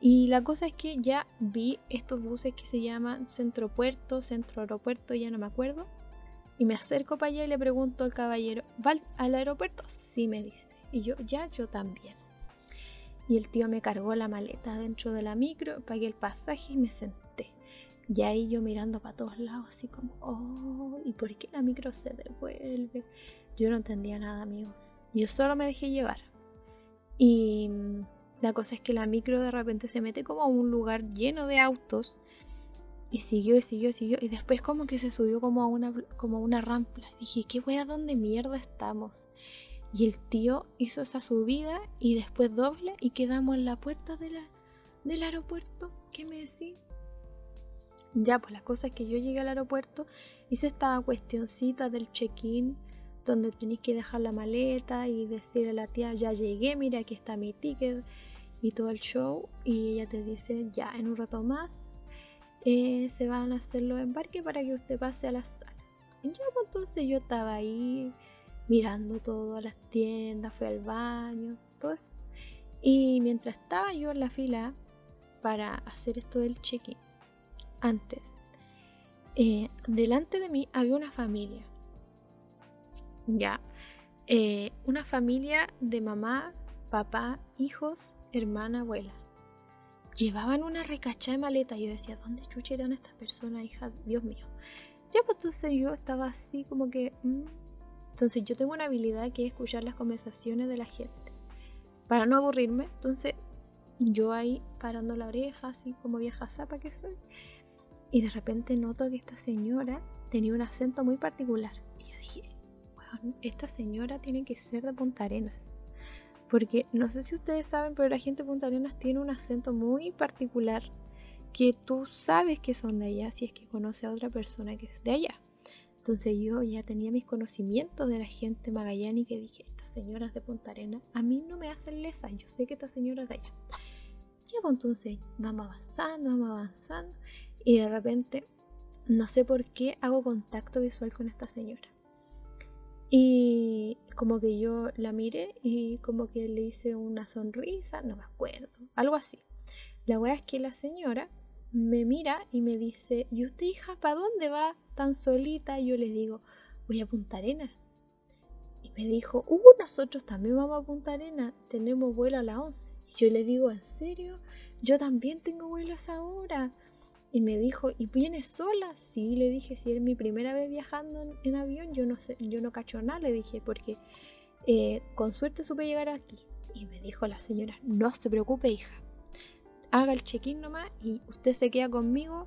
Y la cosa es que ya vi estos buses que se llaman Centro Puerto, Centro Aeropuerto, ya no me acuerdo. Y me acerco para allá y le pregunto al caballero, ¿va al aeropuerto? Sí, me dice. Y yo, ya, yo también. Y el tío me cargó la maleta dentro de la micro, pagué el pasaje y me senté. Y ahí yo mirando para todos lados, así como, oh, ¿y por qué la micro se devuelve? Yo no entendía nada, amigos. Yo solo me dejé llevar. Y mm, la cosa es que la micro de repente se mete como a un lugar lleno de autos. Y siguió y siguió y siguió. Y después como que se subió como a una, como una rampa. Dije, ¿qué wea dónde mierda estamos? Y el tío hizo esa subida y después doble y quedamos en la puerta de la, del aeropuerto. ¿Qué me decís? Ya, pues la cosa es que yo llegué al aeropuerto, hice esta cuestioncita del check-in, donde tenéis que dejar la maleta y decirle a la tía, ya llegué, mira, aquí está mi ticket y todo el show. Y ella te dice, ya, en un rato más eh, se van a hacer los embarques para que usted pase a la sala. Y ya, pues entonces yo estaba ahí mirando todas las tiendas, fui al baño, todo eso. Y mientras estaba yo en la fila para hacer esto del check-in, antes, eh, delante de mí había una familia. Ya. Eh, una familia de mamá, papá, hijos, hermana, abuela. Llevaban una recachada de maleta. Yo decía, ¿dónde chucha eran estas personas, hija? Dios mío. Ya, pues entonces yo estaba así como que... Mm. Entonces yo tengo una habilidad que es escuchar las conversaciones de la gente. Para no aburrirme. Entonces yo ahí parando la oreja, así como vieja zapa que soy. Y de repente noto que esta señora tenía un acento muy particular. Y yo dije, esta señora tiene que ser de Punta Arenas. Porque no sé si ustedes saben, pero la gente de Punta Arenas tiene un acento muy particular que tú sabes que son de allá si es que conoce a otra persona que es de allá. Entonces yo ya tenía mis conocimientos de la gente y que dije, estas señoras de Punta Arenas a mí no me hacen lesa, yo sé que esta señora es de allá. Ya, pues entonces vamos avanzando, vamos avanzando y de repente no sé por qué hago contacto visual con esta señora. Y como que yo la miré y como que le hice una sonrisa, no me acuerdo, algo así. La wea es que la señora me mira y me dice, ¿y usted hija, para dónde va tan solita? Y yo le digo, voy a Punta Arena. Y me dijo, uh, nosotros también vamos a Punta Arena, tenemos vuelo a las 11. Y yo le digo, ¿en serio? Yo también tengo vuelos ahora. Y me dijo, ¿y vienes sola? Sí, le dije, si es mi primera vez viajando en, avión, yo no sé, yo no cacho nada, le dije, porque eh, con suerte supe llegar aquí. Y me dijo la señora, no se preocupe, hija. Haga el check-in nomás y usted se queda conmigo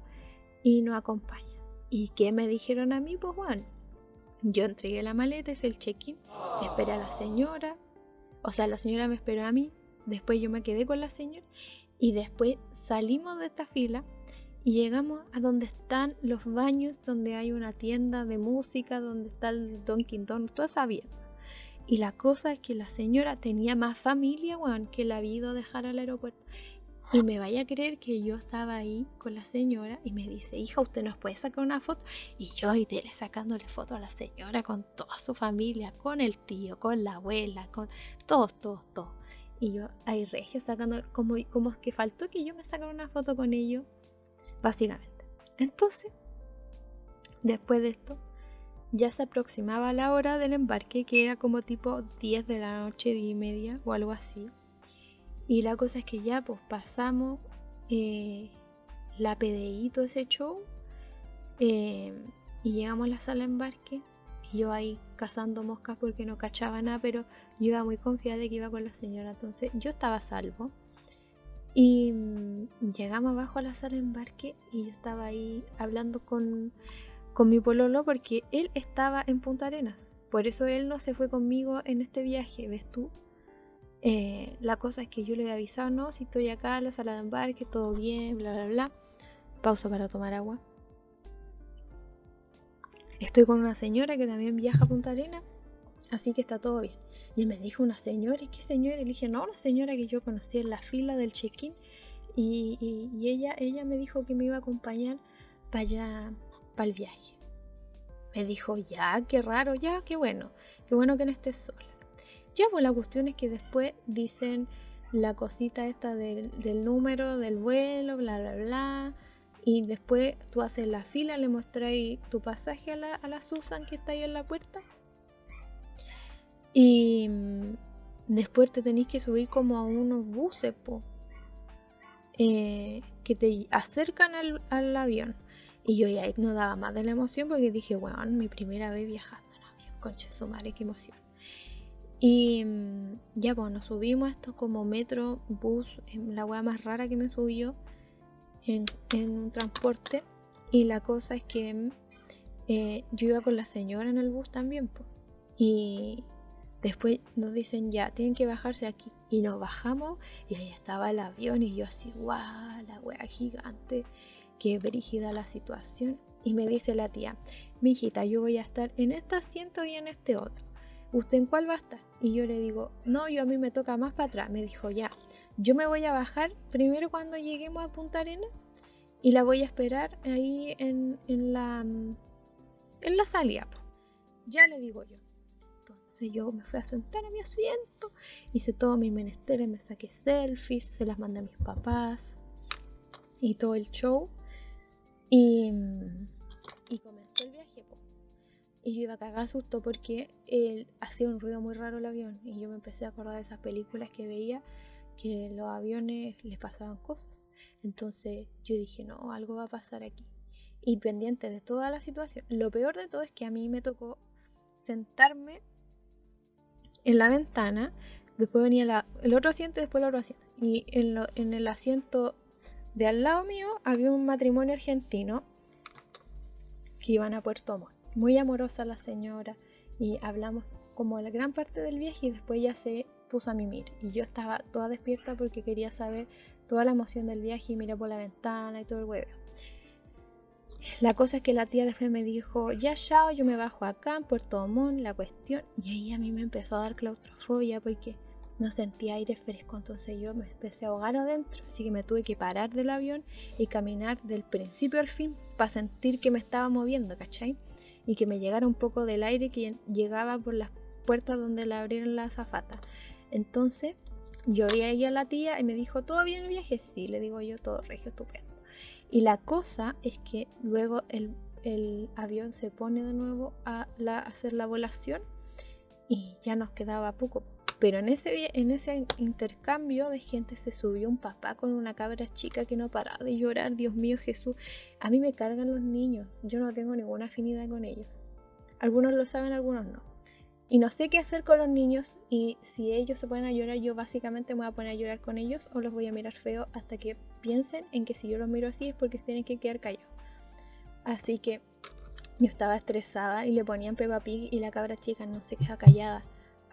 y nos acompaña. ¿Y qué me dijeron a mí? Pues bueno, yo entregué la maleta, es el check-in, esperé a la señora, o sea, la señora me esperó a mí, después yo me quedé con la señora y después salimos de esta fila y llegamos a donde están los baños, donde hay una tienda de música, donde está el Donkey Donut, toda esa bien. Y la cosa es que la señora tenía más familia, weón, que la había ido a dejar al aeropuerto. Y me vaya a creer que yo estaba ahí con la señora y me dice, hija, ¿usted nos puede sacar una foto? Y yo ahí sacándole foto a la señora con toda su familia, con el tío, con la abuela, con todos, todos, todos. Y yo ahí regia sacando, como, como que faltó que yo me sacara una foto con ellos básicamente. Entonces, después de esto, ya se aproximaba la hora del embarque, que era como tipo 10 de la noche, 10 y media o algo así. Y la cosa es que ya pues pasamos eh, la PDI, todo ese show, eh, y llegamos a la sala de embarque. Y yo ahí cazando moscas porque no cachaba nada, pero yo iba muy confiada de que iba con la señora, entonces yo estaba salvo. Y mm, llegamos abajo a la sala de embarque y yo estaba ahí hablando con, con mi pololo porque él estaba en Punta Arenas. Por eso él no se fue conmigo en este viaje, ¿ves tú? Eh, la cosa es que yo le he avisado, no, si estoy acá en la sala de embarque, todo bien, bla, bla, bla. Pausa para tomar agua. Estoy con una señora que también viaja a Punta Arenas, así que está todo bien. Y me dijo una señora, ¿y qué señora? Y le dije, no, una señora que yo conocí en la fila del check-in. Y, ella, ella me dijo que me iba a acompañar para allá, para el viaje. Me dijo, ya, qué raro, ya, qué bueno, qué bueno que no estés sola. Ya, pues la cuestión es que después dicen la cosita esta del, número del vuelo, bla, bla, bla. Y después tú haces la fila, le mostráis tu pasaje a la, a la Susan que está ahí en la puerta y mm, después te tenéis que subir como a unos buses, eh, que te acercan al, avión. Y yo ya no daba más de la emoción porque dije, bueno, mi primera vez viajando en avión, concha su madre, qué emoción. Y mm, ya, bueno, nos subimos a esto como metro, bus, la weá más rara que me subió en, en un transporte. Y la cosa es que mm, eh, yo iba con la señora en el bus también, pues. Y, Después nos dicen ya, tienen que bajarse aquí. Y nos bajamos y ahí estaba el avión y yo así, guau, la wea gigante, qué brígida la situación. Y me dice la tía, mi hijita, yo voy a estar en este asiento y en este otro. ¿Usted en cuál va a estar? Y yo le digo, no, yo a mí me toca más para atrás. Me dijo, ya, yo me voy a bajar primero cuando lleguemos a Punta Arena y la voy a esperar ahí en, la, en la salida. Ya le digo yo Entonces yo me fui a sentar a mi asiento, hice todo mi menesteres, me saqué selfies, se las mandé a mis papás y todo el show. Y, y comenzó el viaje. Y yo iba a cagar susto porque él hacía un ruido muy raro el avión. Y yo me empecé a acordar de esas películas que veía que los aviones les pasaban cosas. Entonces yo dije, no, algo va a pasar aquí. Y pendiente de toda la situación. Lo peor de todo es que a mí me tocó sentarme en la ventana. Después venía el otro asiento y después el otro asiento. Y en, en el asiento de al lado mío había un matrimonio argentino que iban a Puerto Montt. Muy amorosa la señora y hablamos como la gran parte del viaje y después ya se puso a mimir y yo estaba toda despierta porque quería saber toda la emoción del viaje y miré por la ventana y todo el huevo. La cosa es que la tía después me dijo, ya chao, yo me bajo acá en Puerto Montt, la cuestión, y ahí a mí me empezó a dar claustrofobia porque no sentía aire fresco, entonces yo me empecé a ahogar adentro, así que me tuve que parar del avión y caminar del principio al fin para sentir que me estaba moviendo, ¿cachai? Y que me llegara un poco del aire que llegaba por las puertas donde le abrieron la azafata. Entonces yo vi ahí a la tía y me dijo, ¿todo bien el viaje? Sí, le digo yo, todo regio, estupendo. Y la cosa es que luego el, avión se pone de nuevo a hacer la volación y ya nos quedaba poco pero en ese, intercambio de gente se subió un papá con una cabra chica que no paraba de llorar. Dios mío Jesús, a mí me cargan los niños. Yo no tengo ninguna afinidad con ellos. Algunos lo saben, algunos no. Y no sé qué hacer con los niños y si ellos se ponen a llorar, yo básicamente me voy a poner a llorar con ellos o los voy a mirar feo hasta que piensen en que si yo los miro así es porque se tienen que quedar callados. Así que yo estaba estresada y le ponían Peppa Pig y la cabra chica no se queda callada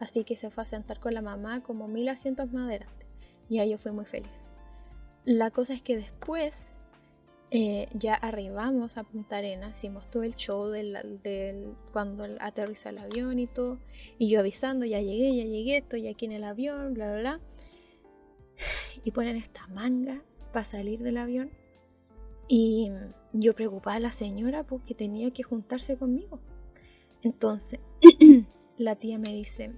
así que se fue a sentar con la mamá como mil asientos más adelante. Y ahí yo fui muy feliz. La cosa es que después eh, ya arribamos a Punta Arenas, hicimos todo el show del, cuando aterriza el avión y todo. Y yo avisando, ya llegué, ya llegué, estoy aquí en el avión, bla, bla, bla. Y ponen esta manga para salir del avión. Y yo preocupada a la señora porque tenía que juntarse conmigo. Entonces, la tía me dice,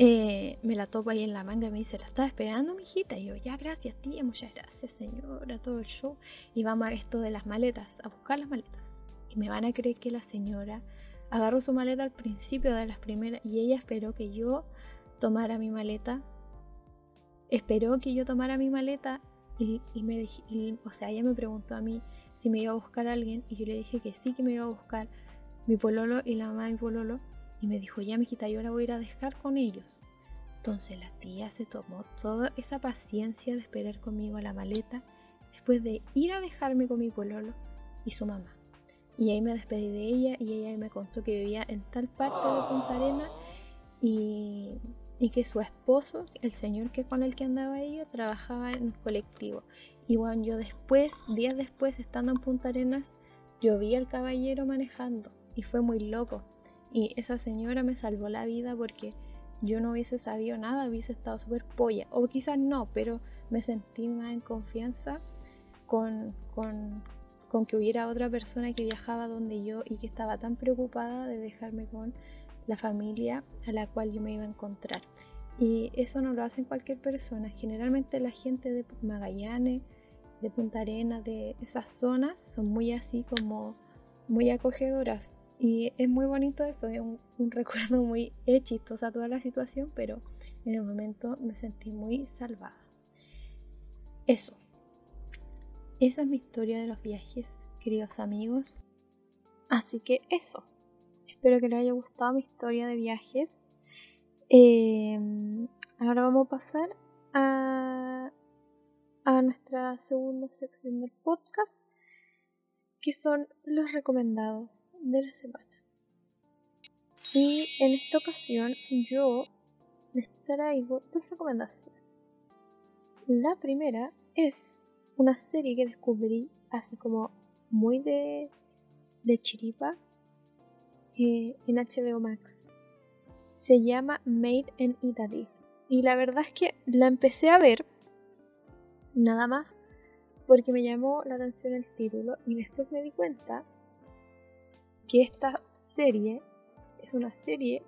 eh, me la topo ahí en la manga y me dice, ¿la estaba esperando, mijita? Y yo, ya, gracias, tía, muchas gracias, señora, todo el show. Y vamos a esto de las maletas, a buscar las maletas. Y me van a creer que la señora agarró su maleta al principio de las primeras y ella esperó que yo tomara mi maleta. Esperó que yo tomara mi maleta y, me dije, o sea, ella me preguntó a mí si me iba a buscar a alguien y yo le dije que sí que me iba a buscar mi pololo y la mamá de pololo y me dijo, ya mijita, yo la voy a ir a dejar con ellos. Entonces la tía se tomó toda esa paciencia de esperar conmigo a la maleta después de ir a dejarme con mi pololo y su mamá. Y ahí me despedí de ella y ella me contó que vivía en tal parte de Punta Arena y, y que su esposo, el señor que con el que andaba ella, trabajaba en colectivo. Y bueno, yo después, días después, estando en Punta Arenas, yo vi al caballero manejando y fue muy loco y esa señora me salvó la vida porque yo no hubiese sabido nada, hubiese estado súper polla. O quizás no, pero me sentí más en confianza con, con, con, que hubiera otra persona que viajaba donde yo y que estaba tan preocupada de dejarme con la familia a la cual yo me iba a encontrar. Y eso no lo hacen cualquier persona. Generalmente la gente de Magallanes, de Punta Arenas, de esas zonas, son muy así como muy acogedoras. Y es muy bonito eso, es un, recuerdo muy chistosa toda la situación, pero en el momento me sentí muy salvada. Eso. Esa es mi historia de los viajes, queridos amigos. Así que eso. Espero que les haya gustado mi historia de viajes. Em, ahora vamos a pasar a, a nuestra segunda sección del podcast, que son los recomendados de la semana. Y en esta ocasión yo les traigo dos recomendaciones. La primera es una serie que descubrí hace como muy de, de chiripa eh, en HBO Max. Se llama Made in Italy. Y la verdad es que la empecé a ver nada más porque me llamó la atención el título y después me di cuenta que esta serie es una serie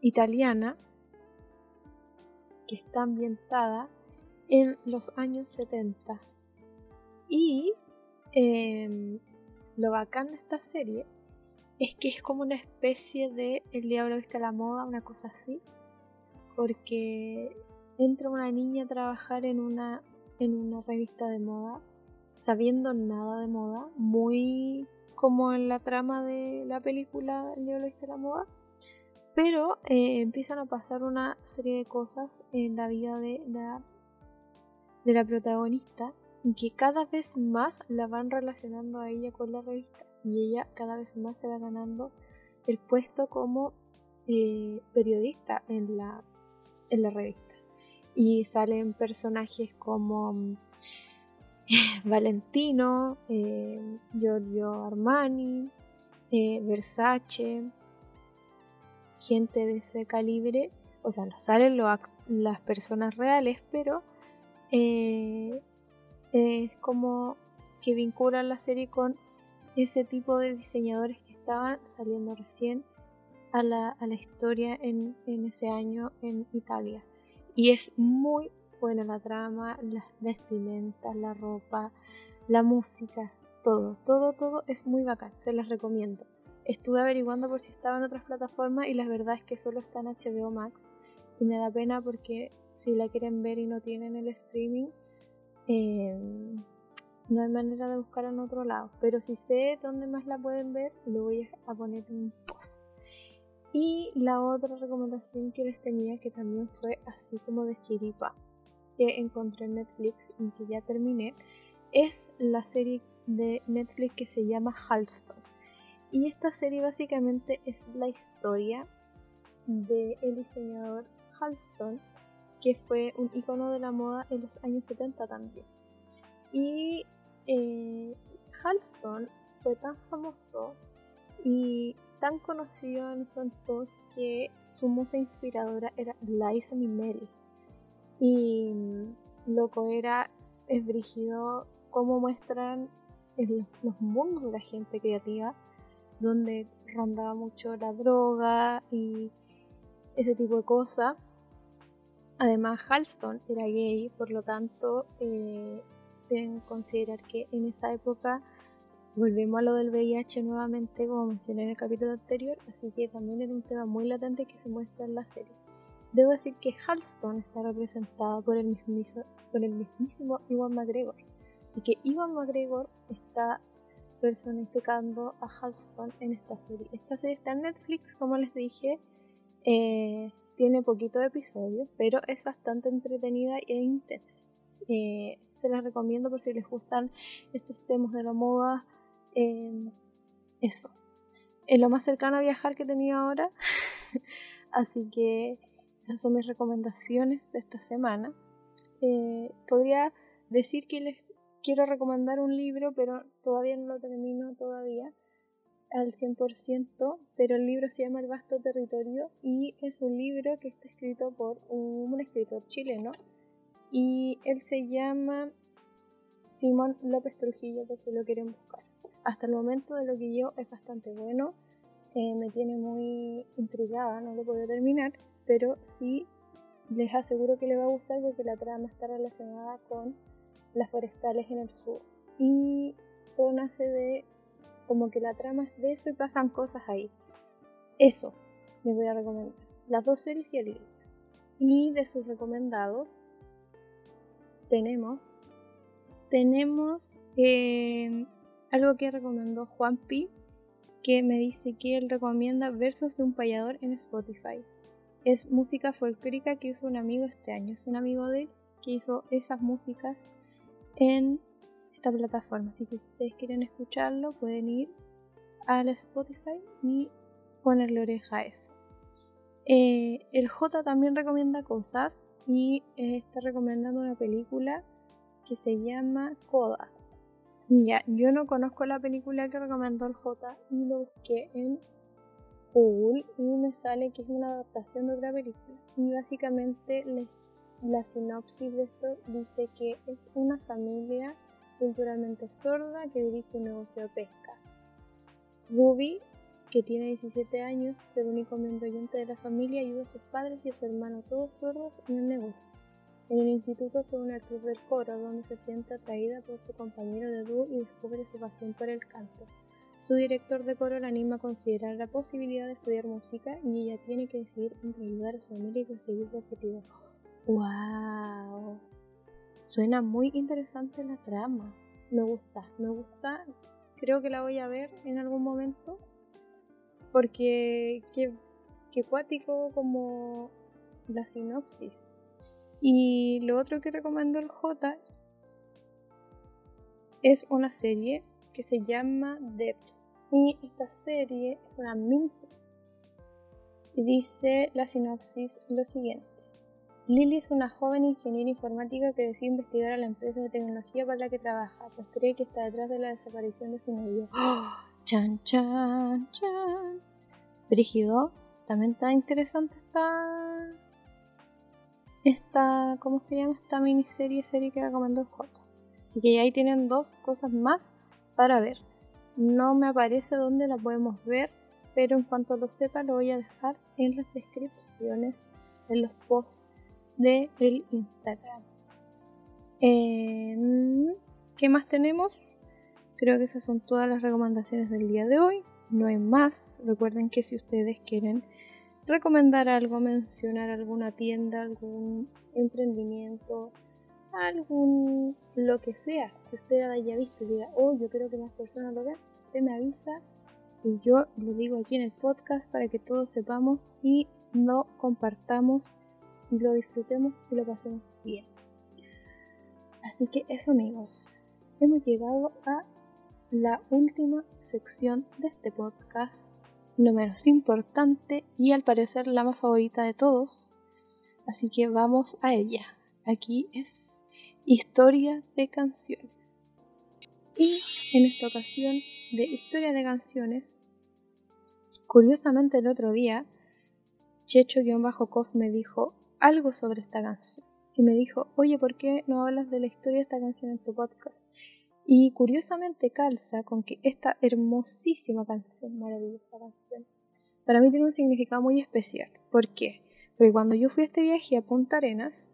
italiana que está ambientada en los años 70. Y em, lo bacán de esta serie es que es como una especie de El Diablo Viste a la Moda, una cosa así. Porque entra una niña a trabajar en una, en una revista de moda, sabiendo nada de moda, muy como en la trama de la película El Diablo Viste a la Moda. Pero eh, empiezan a pasar una serie de cosas en la vida de la, de la protagonista y que cada vez más la van relacionando a ella con la revista y ella cada vez más se va ganando el puesto como eh, periodista en la, en la revista. Y salen personajes como mm, Valentino, eh, Giorgio Armani, eh, Versace, gente de ese calibre. O sea, no salen las personas reales, pero es como que vinculan la serie con ese tipo de diseñadores que estaban saliendo recién a la, historia en, ese año en Italia. Y es muy buena la trama, las vestimentas, la ropa, la música, todo, todo, todo es muy bacán, se las recomiendo. Estuve averiguando por si estaba en otras plataformas y la verdad es que solo está en HBO Max y me da pena porque si la quieren ver y no tienen el streaming, eh, no hay manera de buscar en otro lado, pero si sé dónde más la pueden ver, lo voy a poner en un post. Y la otra recomendación que les tenía, que también fue así como de chiripa, que encontré en Netflix y que ya terminé, es la serie de Netflix que se llama Halston. Y esta serie básicamente es la historia del el diseñador Halston, que fue un icono de la moda en los años 70 también. Y Halston fue tan famoso y tan conocido en su entonces que su musa inspiradora era Liza Minnelli. Y mm, loco era, es brígido cómo muestran los mundos de la gente creativa, donde rondaba mucho la droga y ese tipo de cosas. Además, Halston era gay, por lo tanto, eh, deben considerar que en esa época volvemos a lo del VIH nuevamente, como mencioné en el capítulo anterior, así que también era un tema muy latente que se muestra en la serie. Debo decir que Halston está representado por el, mismísimo, por el mismísimo Iwan McGregor. Así que Iwan McGregor está personificando a Halston en esta serie. Esta serie está en Netflix, como les dije. Eh, tiene poquito de episodios, pero es bastante entretenida e intensa. Eh, se las recomiendo por si les gustan estos temas de la moda. Eh, eso. Es lo más cercano a viajar que he tenido ahora. Así que esas son mis recomendaciones de esta semana. Eh, podría decir que les quiero recomendar un libro, pero todavía no lo termino todavía al 100%, pero el libro se llama El Vasto Territorio y es un libro que está escrito por un escritor chileno y él se llama Simón López Trujillo, por si lo quieren buscar. Hasta el momento de lo que yo es bastante bueno, eh, me tiene muy intrigada, no lo puedo terminar, pero sí les aseguro que le va a gustar porque la trama está relacionada con las forestales en el sur. Y todo nace de como que la trama es de eso y pasan cosas ahí. Eso les voy a recomendar. Las dos series y el libro. Y de sus recomendados, tenemos, tenemos eh, algo que recomendó Juan Pi, que me dice que él recomienda Versos de un payador en Spotify. Es música folclórica que hizo un amigo este año. Es un amigo de él que hizo esas músicas en esta plataforma. Así que si ustedes quieren escucharlo, pueden ir al Spotify y ponerle oreja a eso. Eh, el J también recomienda cosas y eh, está recomendando una película que se llama Coda. Ya, yo no conozco la película que recomendó el J y lo busqué en Google y me sale que es una adaptación de otra película. Y básicamente la sinopsis de esto dice que es una familia culturalmente sorda que dirige un negocio de pesca. Ruby que tiene 17 años, es el único miembro oyente de la familia, ayuda a sus padres y a su hermano, todos sordos, en el negocio. En el instituto se une al del coro, donde se siente atraída por su compañero de dúo y descubre su pasión por el canto. Su director de coro la anima a considerar la posibilidad de estudiar música y ella tiene que decidir entre ayudar a su familia y conseguir su objetivo. ¡Wow! Suena muy interesante la trama. Me gusta, me gusta. Creo que la voy a ver en algún momento. Porque qué, qué cuático como la sinopsis. Y lo otro que recomendó el J es una serie que se llama Depths. Y esta serie es una miniserie. Y dice la sinopsis lo siguiente. Lily es una joven ingeniera informática que decide investigar a la empresa de tecnología para la que trabaja, pues cree que está detrás de la desaparición de su novio. ¡Oh! ¡Chan, chan, chan! Brígido, también está interesante esta esta, ¿cómo se llama? Esta miniserie, serie que recomendó el J. Así que ahí tienen dos cosas más para ver. No me aparece dónde la podemos ver, pero en cuanto lo sepa lo voy a dejar en las descripciones, en los posts de el Instagram. Em, ¿Qué más tenemos? Creo que esas son todas las recomendaciones del día de hoy. No hay más. Recuerden que si ustedes quieren recomendar algo, mencionar alguna tienda, algún emprendimiento, algún lo que sea que usted haya visto y diga, oh, yo creo que más personas lo vean, usted me avisa y yo lo digo aquí en el podcast para que todos sepamos y lo compartamos y lo disfrutemos y lo pasemos bien. Así que eso amigos, hemos llegado a la última sección de este podcast no menos importante y al parecer la más favorita de todos. Así que vamos a ella. Aquí es historia de canciones. Y en esta ocasión de historia de canciones, curiosamente el otro día, Checho-Koff me dijo algo sobre esta canción. Y me dijo, oye, ¿por qué no hablas de la historia de esta canción en tu podcast? Y curiosamente calza con que esta hermosísima canción, maravillosa canción, para mí tiene un significado muy especial. ¿Por qué? Porque cuando yo fui a este viaje a Punta Arenas,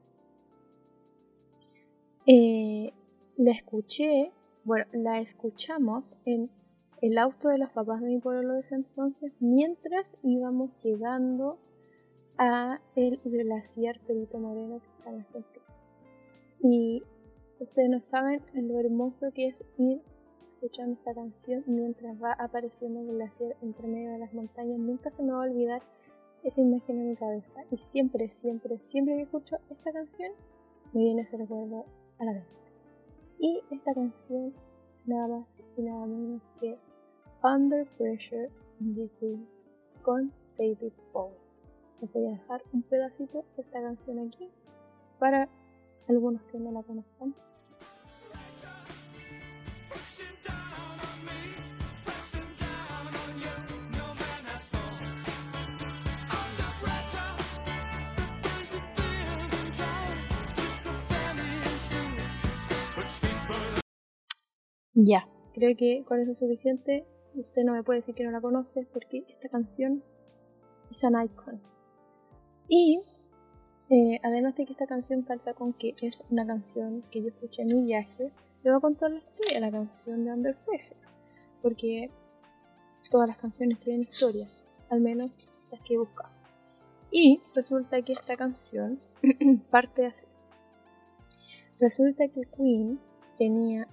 eh, la escuché, bueno, la escuchamos en el auto de los papás de mi pueblo de ese entonces mientras íbamos llegando a el glaciar Perito Moreno que está en Argentina. Y Ustedes no saben lo hermoso que es ir escuchando esta canción mientras va apareciendo el glaciar entre medio de las montañas. Nunca se me va a olvidar esa imagen en mi cabeza. Y siempre, siempre, siempre que escucho esta canción, me viene ese recuerdo a la mente. Y esta canción, nada más y nada menos que Under Pressure de Queen con David Bowie. Les voy a dejar un pedacito de esta canción aquí para algunos que no la conozcan. Ya, creo que con eso es suficiente. Usted no me puede decir que no la conoce porque esta canción es an icon. Y eh, además de que esta canción calza con que es una canción que yo escuché en mi viaje, le voy a contar la historia la canción de Under Pressure. Porque todas las canciones tienen historias, al menos las que he buscado. Y resulta que esta canción parte así. Resulta que Queen tenía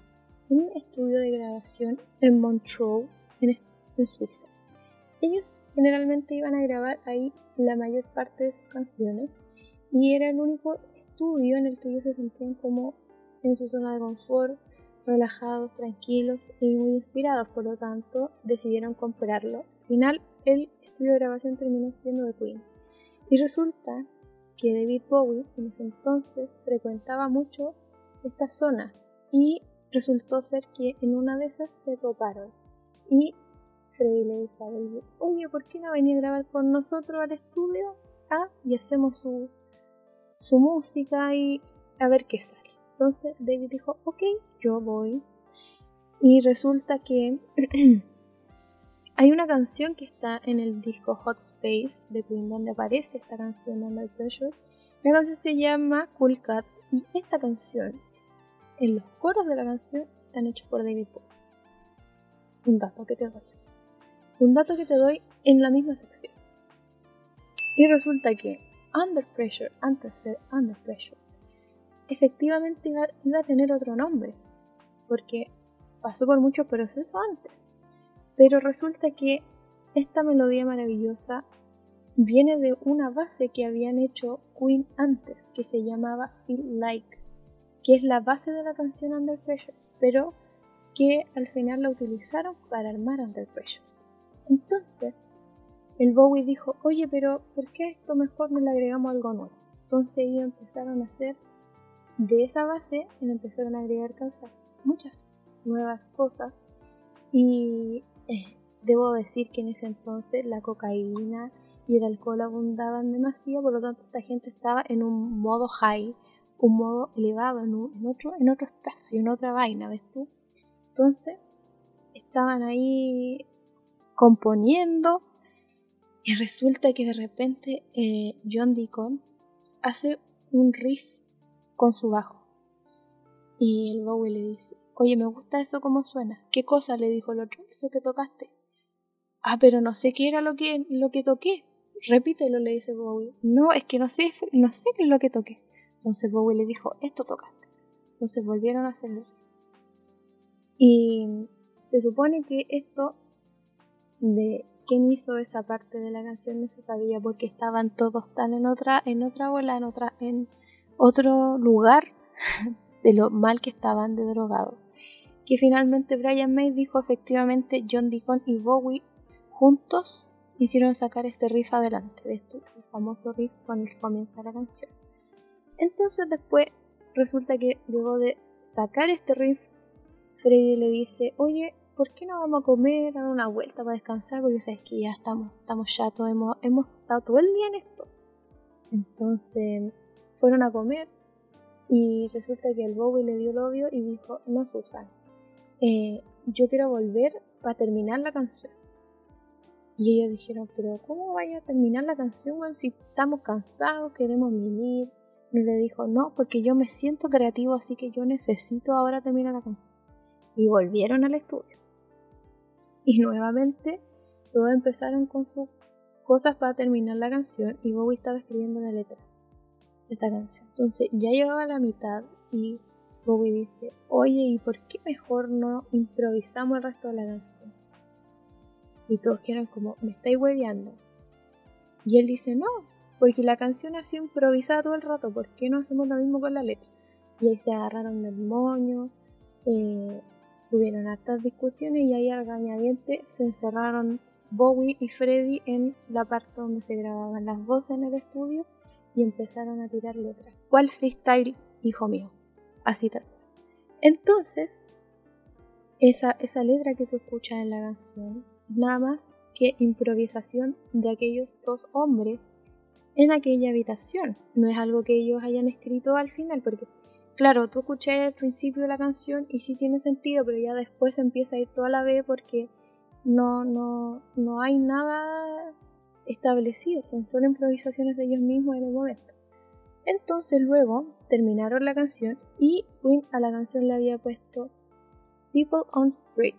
un estudio de grabación en Montreux, en, Suiza. Ellos generalmente iban a grabar ahí la mayor parte de sus canciones y era el único estudio en el que ellos se sentían como en su zona de confort, relajados, tranquilos y muy inspirados, por lo tanto decidieron comprarlo. Al final el estudio de grabación terminó siendo de Queen. Y resulta que David Bowie en ese entonces frecuentaba mucho esta zona y resultó ser que en una de esas se toparon y Freddy le dijo a David, oye, ¿por qué no venía a grabar con nosotros al estudio? Ah, y hacemos su, su música y a ver qué sale. Entonces David dijo, ok, yo voy. Y resulta que hay una canción que está en el disco Hot Space de Queen donde aparece esta canción Under Pressure. La canción se llama Cool Cat y esta canción, en los coros de la canción, están hechos por David Bowie. Un dato que te doy. Un dato que te doy en la misma sección. Y resulta que Under Pressure, antes de ser Under Pressure, efectivamente iba, iba a tener otro nombre, porque pasó por muchos procesos antes. Pero resulta que esta melodía maravillosa viene de una base que habían hecho Queen antes, que se llamaba Feel Like, que es la base de la canción Under Pressure, pero que al final la utilizaron para armar Under Pressure. Entonces, el Bowie dijo, oye, pero ¿por qué esto mejor no le agregamos algo nuevo? Entonces ellos empezaron a hacer de esa base, empezaron a agregar cosas, muchas nuevas cosas, y eh, debo decir que en ese entonces la cocaína y el alcohol abundaban demasiado, por lo tanto esta gente estaba en un modo high, un modo elevado, en, otro, en otro espacio, en otra vaina, ¿ves tú? Entonces estaban ahí componiendo y resulta que de repente eh, John Deacon hace un riff con su bajo y el Bowie le dice, oye, me gusta eso como suena. ¿Qué cosa? le dijo el otro, eso que tocaste. Ah, pero no sé qué era lo que, lo que toqué. Repítelo, le dice Bowie. No, es que no sé, no sé qué es lo que toqué. Entonces Bowie le dijo, esto tocaste. Entonces volvieron a hacerlo. Y se supone que esto de quién hizo esa parte de la canción no se sabía porque estaban todos tan en otra, en otra bola, en otra, en otro lugar de lo mal que estaban de drogados. Que finalmente Brian May dijo efectivamente John Deacon y Bowie juntos hicieron sacar este riff adelante, ¿ves tú? El famoso riff con el que comienza la canción. Entonces después resulta que luego de sacar este riff, Freddy le dice, oye, ¿por qué no vamos a comer, a dar una vuelta para descansar? Porque sabes que ya estamos, estamos chatos, hemos, hemos estado todo el día en esto. Entonces fueron a comer y resulta que el Bowie le dio el odio y dijo, no Susan, eh, yo quiero volver para terminar la canción. Y ellos dijeron, pero ¿cómo vaya a terminar la canción si estamos cansados, queremos vivir? Le dijo, no, porque yo me siento creativo, así que yo necesito ahora terminar la canción. Y volvieron al estudio. Y nuevamente todos empezaron con sus cosas para terminar la canción y Bowie estaba escribiendo la letra de esta canción. Entonces ya llevaba la mitad y Bowie dice, oye, ¿y por qué mejor no improvisamos el resto de la canción? Y todos quedan como, me estáis hueveando. Y él dice, no, porque la canción ha sido improvisada todo el rato, ¿por qué no hacemos lo mismo con la letra? Y ahí se agarraron del moño, eh, tuvieron hartas discusiones y ahí al gañadiente se encerraron Bowie y Freddy en la parte donde se grababan las voces en el estudio y empezaron a tirar letras. ¿Cuál freestyle, hijo mío? Así tal. Entonces, esa, esa letra que tú escuchas en la canción nada más que improvisación de aquellos dos hombres en aquella habitación. No es algo que ellos hayan escrito al final, porque claro, tú escuché el principio de la canción y sí tiene sentido, pero ya después empieza a ir toda la vez porque no, no, no hay nada establecido, son solo improvisaciones de ellos mismos en el momento. Entonces luego terminaron la canción y Queen a la canción le había puesto People on Street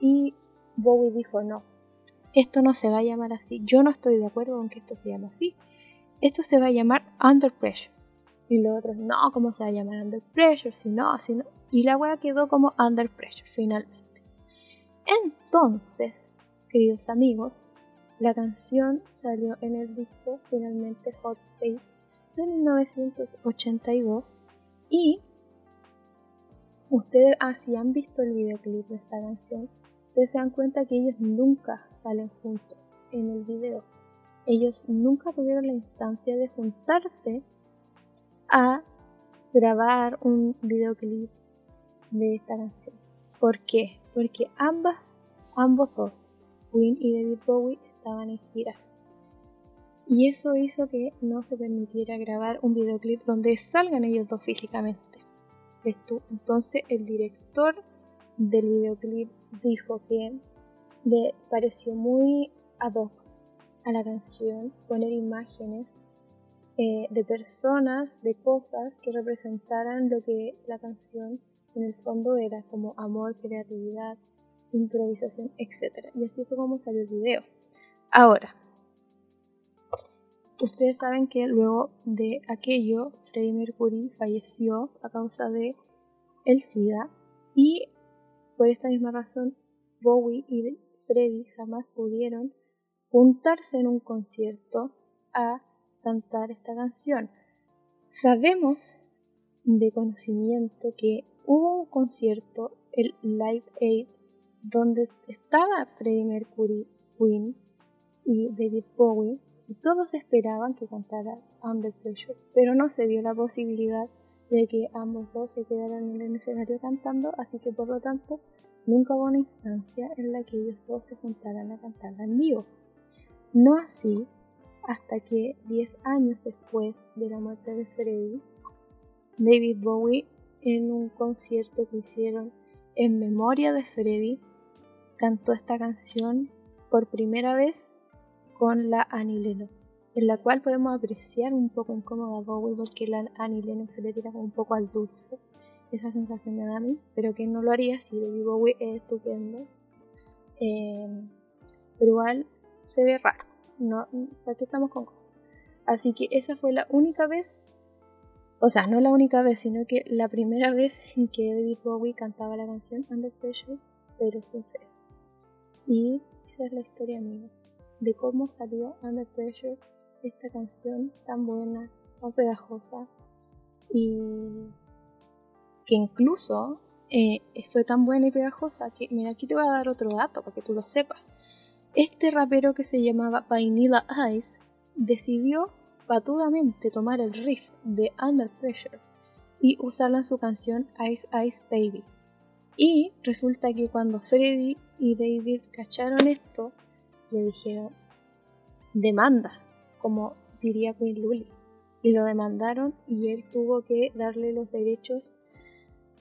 y Bowie dijo, no, esto no se va a llamar así. Yo no estoy de acuerdo con que esto se llame así. Esto se va a llamar Under Pressure. Y los otros, no, ¿cómo se va a llamar Under Pressure? Si no, si no. Y la wea quedó como Under Pressure finalmente. Entonces, queridos amigos, la canción salió en el disco finalmente Hot Space de 1982 y ustedes ah, han visto el videoclip de esta canción ustedes se dan cuenta que ellos nunca salen juntos en el video. Ellos nunca tuvieron la instancia de juntarse a grabar un videoclip de esta canción. ¿Por qué? Porque ambas, ambos dos, Queen y David Bowie, estaban en giras. Y eso hizo que no se permitiera grabar un videoclip donde salgan ellos dos físicamente. Entonces el director del videoclip dijo que le pareció muy ad hoc a la canción poner imágenes eh, de personas, de cosas que representaran lo que la canción en el fondo era, como amor, creatividad, improvisación, etc. Y así fue como salió el video. Ahora, ustedes saben que luego de aquello, Freddie Mercury falleció a causa de el SIDA y por esta misma razón Bowie y Freddie jamás pudieron juntarse en un concierto a cantar esta canción. Sabemos de conocimiento que hubo un concierto, el Live Aid, donde estaba Freddie Mercury, Queen y David Bowie, y todos esperaban que cantara Under Pressure, pero no se dio la posibilidad de que ambos dos se quedaran en el escenario cantando, así que por lo tanto nunca hubo una instancia en la que ellos dos se juntaran a cantarla en vivo. No así hasta que 10 años después de la muerte de Freddie, David Bowie, en un concierto que hicieron en memoria de Freddie, cantó esta canción por primera vez con la Annie Lennox, en la cual podemos apreciar un poco incómoda a Bowie porque la Annie Lennox se le tira un poco al dulce. Esa sensación me da pero que no lo haría si David Bowie es estupendo. Eh, pero igual se ve raro no, ¿para qué estamos con cosas? Así que esa fue la única vez, o sea, no la única vez, sino que la primera vez en que David Bowie cantaba la canción Under Pressure, pero sin fe. Y esa es la historia, amigos, de cómo salió Under Pressure, esta canción tan buena, tan pegajosa, y que incluso eh, tan buena y pegajosa que, mira, aquí te voy a dar otro dato para que tú lo sepas. Este rapero que se llamaba Vanilla Ice decidió patudamente tomar el riff de Under Pressure y usarlo en su canción Ice Ice Baby. Y resulta que cuando Freddy y David cacharon esto, le dijeron, demanda, como diría Queen Lully. Y lo demandaron y él tuvo que darle los derechos,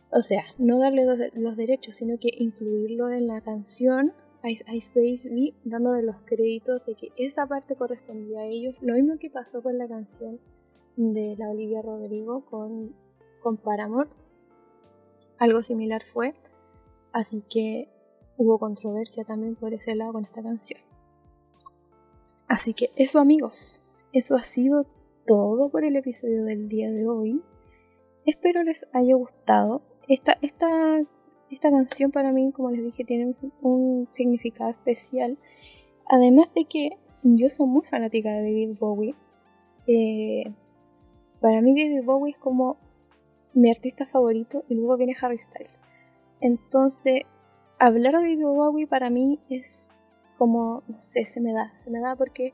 o sea, no darle los derechos, sino que incluirlo en la canción Ice Ice Baby dando de los créditos de que esa parte correspondía a ellos. Lo mismo que pasó con la canción de la Olivia Rodrigo con, con Paramore. Algo similar fue. Así que hubo controversia también por ese lado con esta canción. Así que eso amigos, eso ha sido todo por el episodio del día de hoy. Espero les haya gustado. Esta, esta esta canción para mí, como les dije, tiene un, significado especial. Además de que yo soy muy fanática de David Bowie. Eh, para mí David Bowie es como mi artista favorito y luego viene Harry Styles. Entonces, hablar de David Bowie para mí es como, no sé, se me da, se me da porque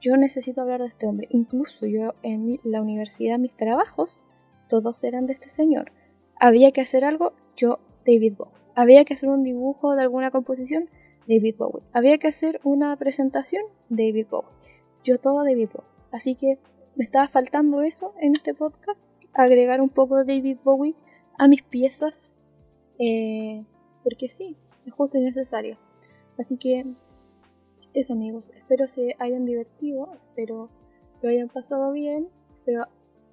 yo necesito hablar de este hombre. Incluso yo en la universidad, mis trabajos, todos eran de este señor. Había que hacer algo, yo David Bowie. Había que hacer un dibujo de alguna composición, David Bowie. Había que hacer una presentación, David Bowie. Yo todo David Bowie. Así que me estaba faltando eso en este podcast, agregar un poco de David Bowie a mis piezas, eh, porque sí, es justo y necesario. Así que eso amigos, espero se hayan divertido, espero lo hayan pasado bien, espero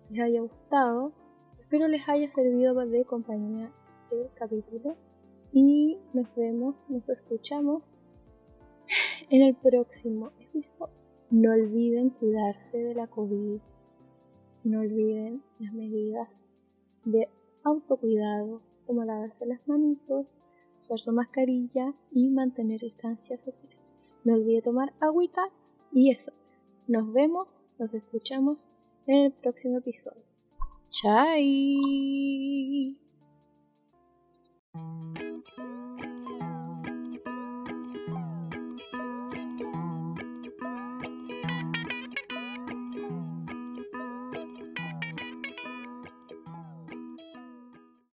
les haya gustado, espero les haya servido de compañía este capítulo y nos vemos, nos escuchamos en el próximo episodio. No olviden cuidarse de la COVID, no olviden las medidas de autocuidado como lavarse las manitos, usar su mascarilla y mantener distancia social. No olviden tomar agüita y eso. Nos vemos, nos escuchamos en el próximo episodio. Chai. Thank you.